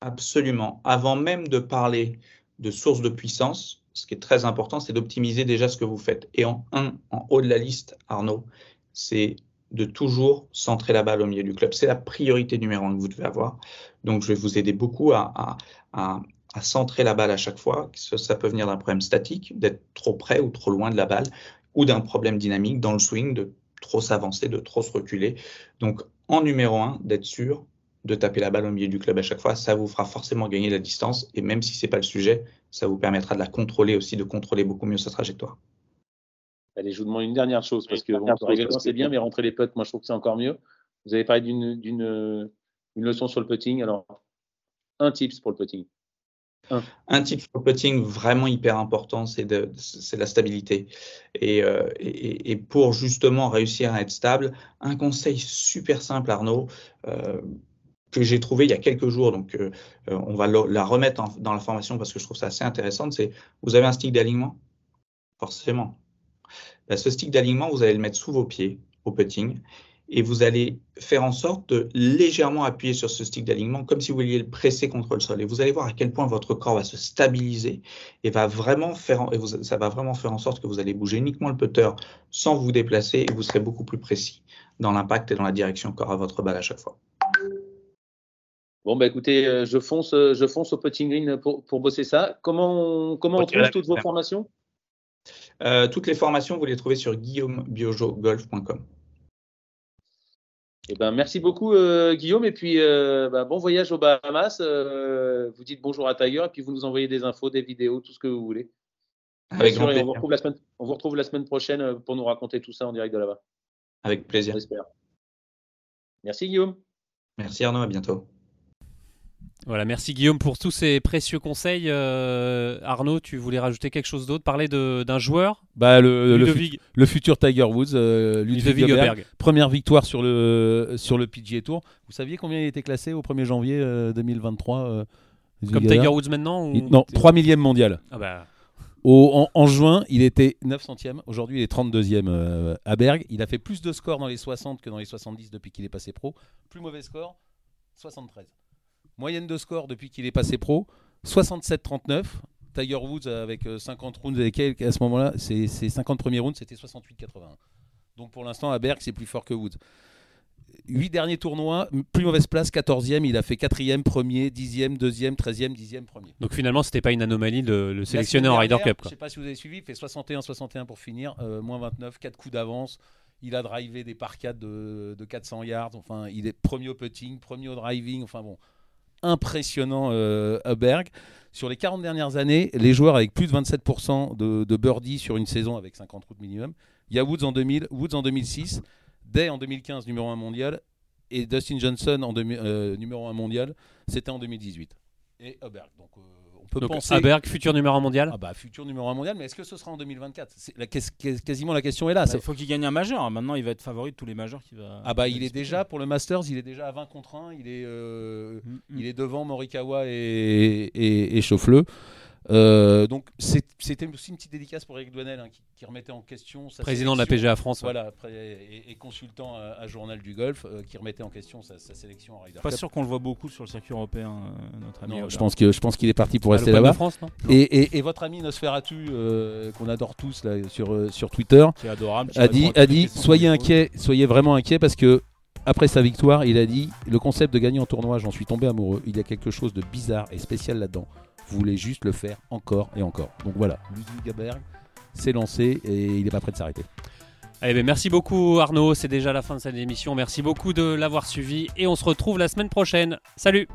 Absolument. Avant même de parler de sources de puissance, ce qui est très important, c'est d'optimiser déjà ce que vous faites. Et en un, en haut de la liste, Arnaud, c'est de toujours centrer la balle au milieu du club. C'est la priorité numéro un que vous devez avoir. Donc, je vais vous aider beaucoup à, centrer la balle à chaque fois. Ça peut venir d'un problème statique, d'être trop près ou trop loin de la balle, ou d'un problème dynamique dans le swing, de trop s'avancer, de trop se reculer. Donc, en numéro un, d'être sûr de taper la balle au milieu du club à chaque fois, ça vous fera forcément gagner la distance. Et même si c'est pas le sujet, ça vous permettra de la contrôler aussi, de contrôler beaucoup mieux sa trajectoire. Allez, je vous demande une dernière chose, parce que bon, pour c'est que- bien, mais rentrer les putts, moi je trouve que c'est encore mieux. Vous avez parlé d'une d'une une leçon sur le putting. Alors, un tips pour le putting. Un type de putting vraiment hyper important, c'est de, c'est la stabilité. Et, euh, et, et pour justement réussir à être stable, un conseil super simple, Arnaud, euh, que j'ai trouvé il y a quelques jours, donc euh, euh, on va la remettre en- dans la formation parce que je trouve ça assez intéressant, c'est vous avez un stick d'alignement? Forcément. Ben, ce stick d'alignement, vous allez le mettre sous vos pieds au putting et vous allez faire en sorte de légèrement appuyer sur ce stick d'alignement comme si vous vouliez le presser contre le sol. Et vous allez voir à quel point votre corps va se stabiliser et va vraiment faire, et vous- ça va vraiment faire en sorte que vous allez bouger uniquement le putter sans vous déplacer et vous serez beaucoup plus précis dans l'impact et dans la direction qu'aura votre balle à chaque fois. Bon, bah écoutez, euh, je fonce, euh, je fonce au putting green pour, pour bosser ça. Comment on, comment on trouve toutes vos formations? Euh, toutes les formations, vous les trouvez sur guillaumebiojo-golf.com. Eh ben, merci beaucoup, euh, Guillaume. Et puis, euh, bah, bon voyage aux Bahamas. Vous dites bonjour à Tiger et puis vous nous envoyez des infos, des vidéos, tout ce que vous voulez. Avec sûr, on, plaisir. vous retrouve la semaine, on vous retrouve la semaine prochaine pour nous raconter tout ça en direct de là-bas. Avec plaisir. J'espère. Merci, Guillaume. Merci Arnaud, à bientôt. Voilà, merci Guillaume pour tous ces précieux conseils. Euh, Arnaud, tu voulais rajouter quelque chose d'autre Parler de- d'un joueur? Bah, le, le, fut- Ludovic, le futur Tiger Woods, euh, Ludwig Goberg. Goberg. Première victoire sur le, sur le PGA Tour. Vous saviez combien il était classé au 1er janvier euh, 2023 euh, Ludwig Comme Tiger Woods maintenant ou- Il- Non, 3 millième mondial. Ah bah, Au, en, en juin, il était 900e. Aujourd'hui, il est 32e euh, à Berg. Il a fait plus de scores dans les 60 que dans les 70 depuis qu'il est passé pro. Plus mauvais score, 73. Moyenne de score depuis qu'il est passé pro, 67-39. Tiger Woods avec euh, 50 rounds et quelques à ce moment-là, ses, ses 50 premiers rounds, c'était 68-81. Donc pour l'instant, à Berg, c'est plus fort que Woods. 8 derniers tournois, plus mauvaise place, 14e. Il a fait 4e, 1er, 10e, 2e, 13e, 10e, 1er. donc finalement, c'était pas une anomalie de le sélectionner en Ryder Cup. Je quoi. sais pas si vous avez suivi, il fait 61-61 pour finir, euh, moins 29, 4 coups d'avance. Il a drivé des par 4 de, de 400 yards. Enfin, il est premier au putting, premier au driving. Enfin bon, impressionnant euh, à Berg. Sur les 40 dernières années, les joueurs avec plus de 27% de, de birdie sur une saison avec 50 routes minimum. Il y a Woods en 2000, Woods en 2006, Day en 2015, numéro 1 mondial, et Dustin Johnson euh, numéro 1 mondial, c'était en 2018. Et Huberg. Donc euh, peut Donc penser. Aberg, futur numéro 1 mondial. Ah bah futur numéro 1 mondial, mais est-ce que ce sera en 2024 C'est la- qu'est- qu'est- Quasiment la question est là. Bah, il faut qu'il gagne un majeur. Maintenant, il va être favori de tous les majeurs va. ah bah il est déjà pour le Masters, il est déjà à 20 contre 1, il est, euh, Mm, mm. il est devant Morikawa et, et, et Schauffele. Euh, donc c'était aussi une petite dédicace pour Eric Douanel hein, qui, qui remettait en question sa Président de la sélection. PGA France. Voilà, et, et consultant à, à Journal du Golf, euh, qui remettait en question sa, sa sélection en Ryder Pas Cup. sûr qu'on le voit beaucoup sur le circuit européen, euh, notre ami. Non, je pense que je pense qu'il est parti pour À rester là-bas. France, non? Et, et- et votre ami Nosferatu, euh, qu'on adore tous là, sur, euh, sur Twitter, qui est adorable. qui a dit, à a dit soyez inquiets, soyez vraiment inquiets parce que après sa victoire, il a dit le concept de gagner en tournoi, j'en suis tombé amoureux. Il y a quelque chose de bizarre et spécial là-dedans. Voulez juste le faire encore et encore. Donc voilà, Ludwig Gaberg s'est lancé et il n'est pas prêt de s'arrêter. Allez, ben, merci beaucoup Arnaud, c'est déjà la fin de cette émission. Merci beaucoup de l'avoir suivi et on se retrouve la semaine prochaine. Salut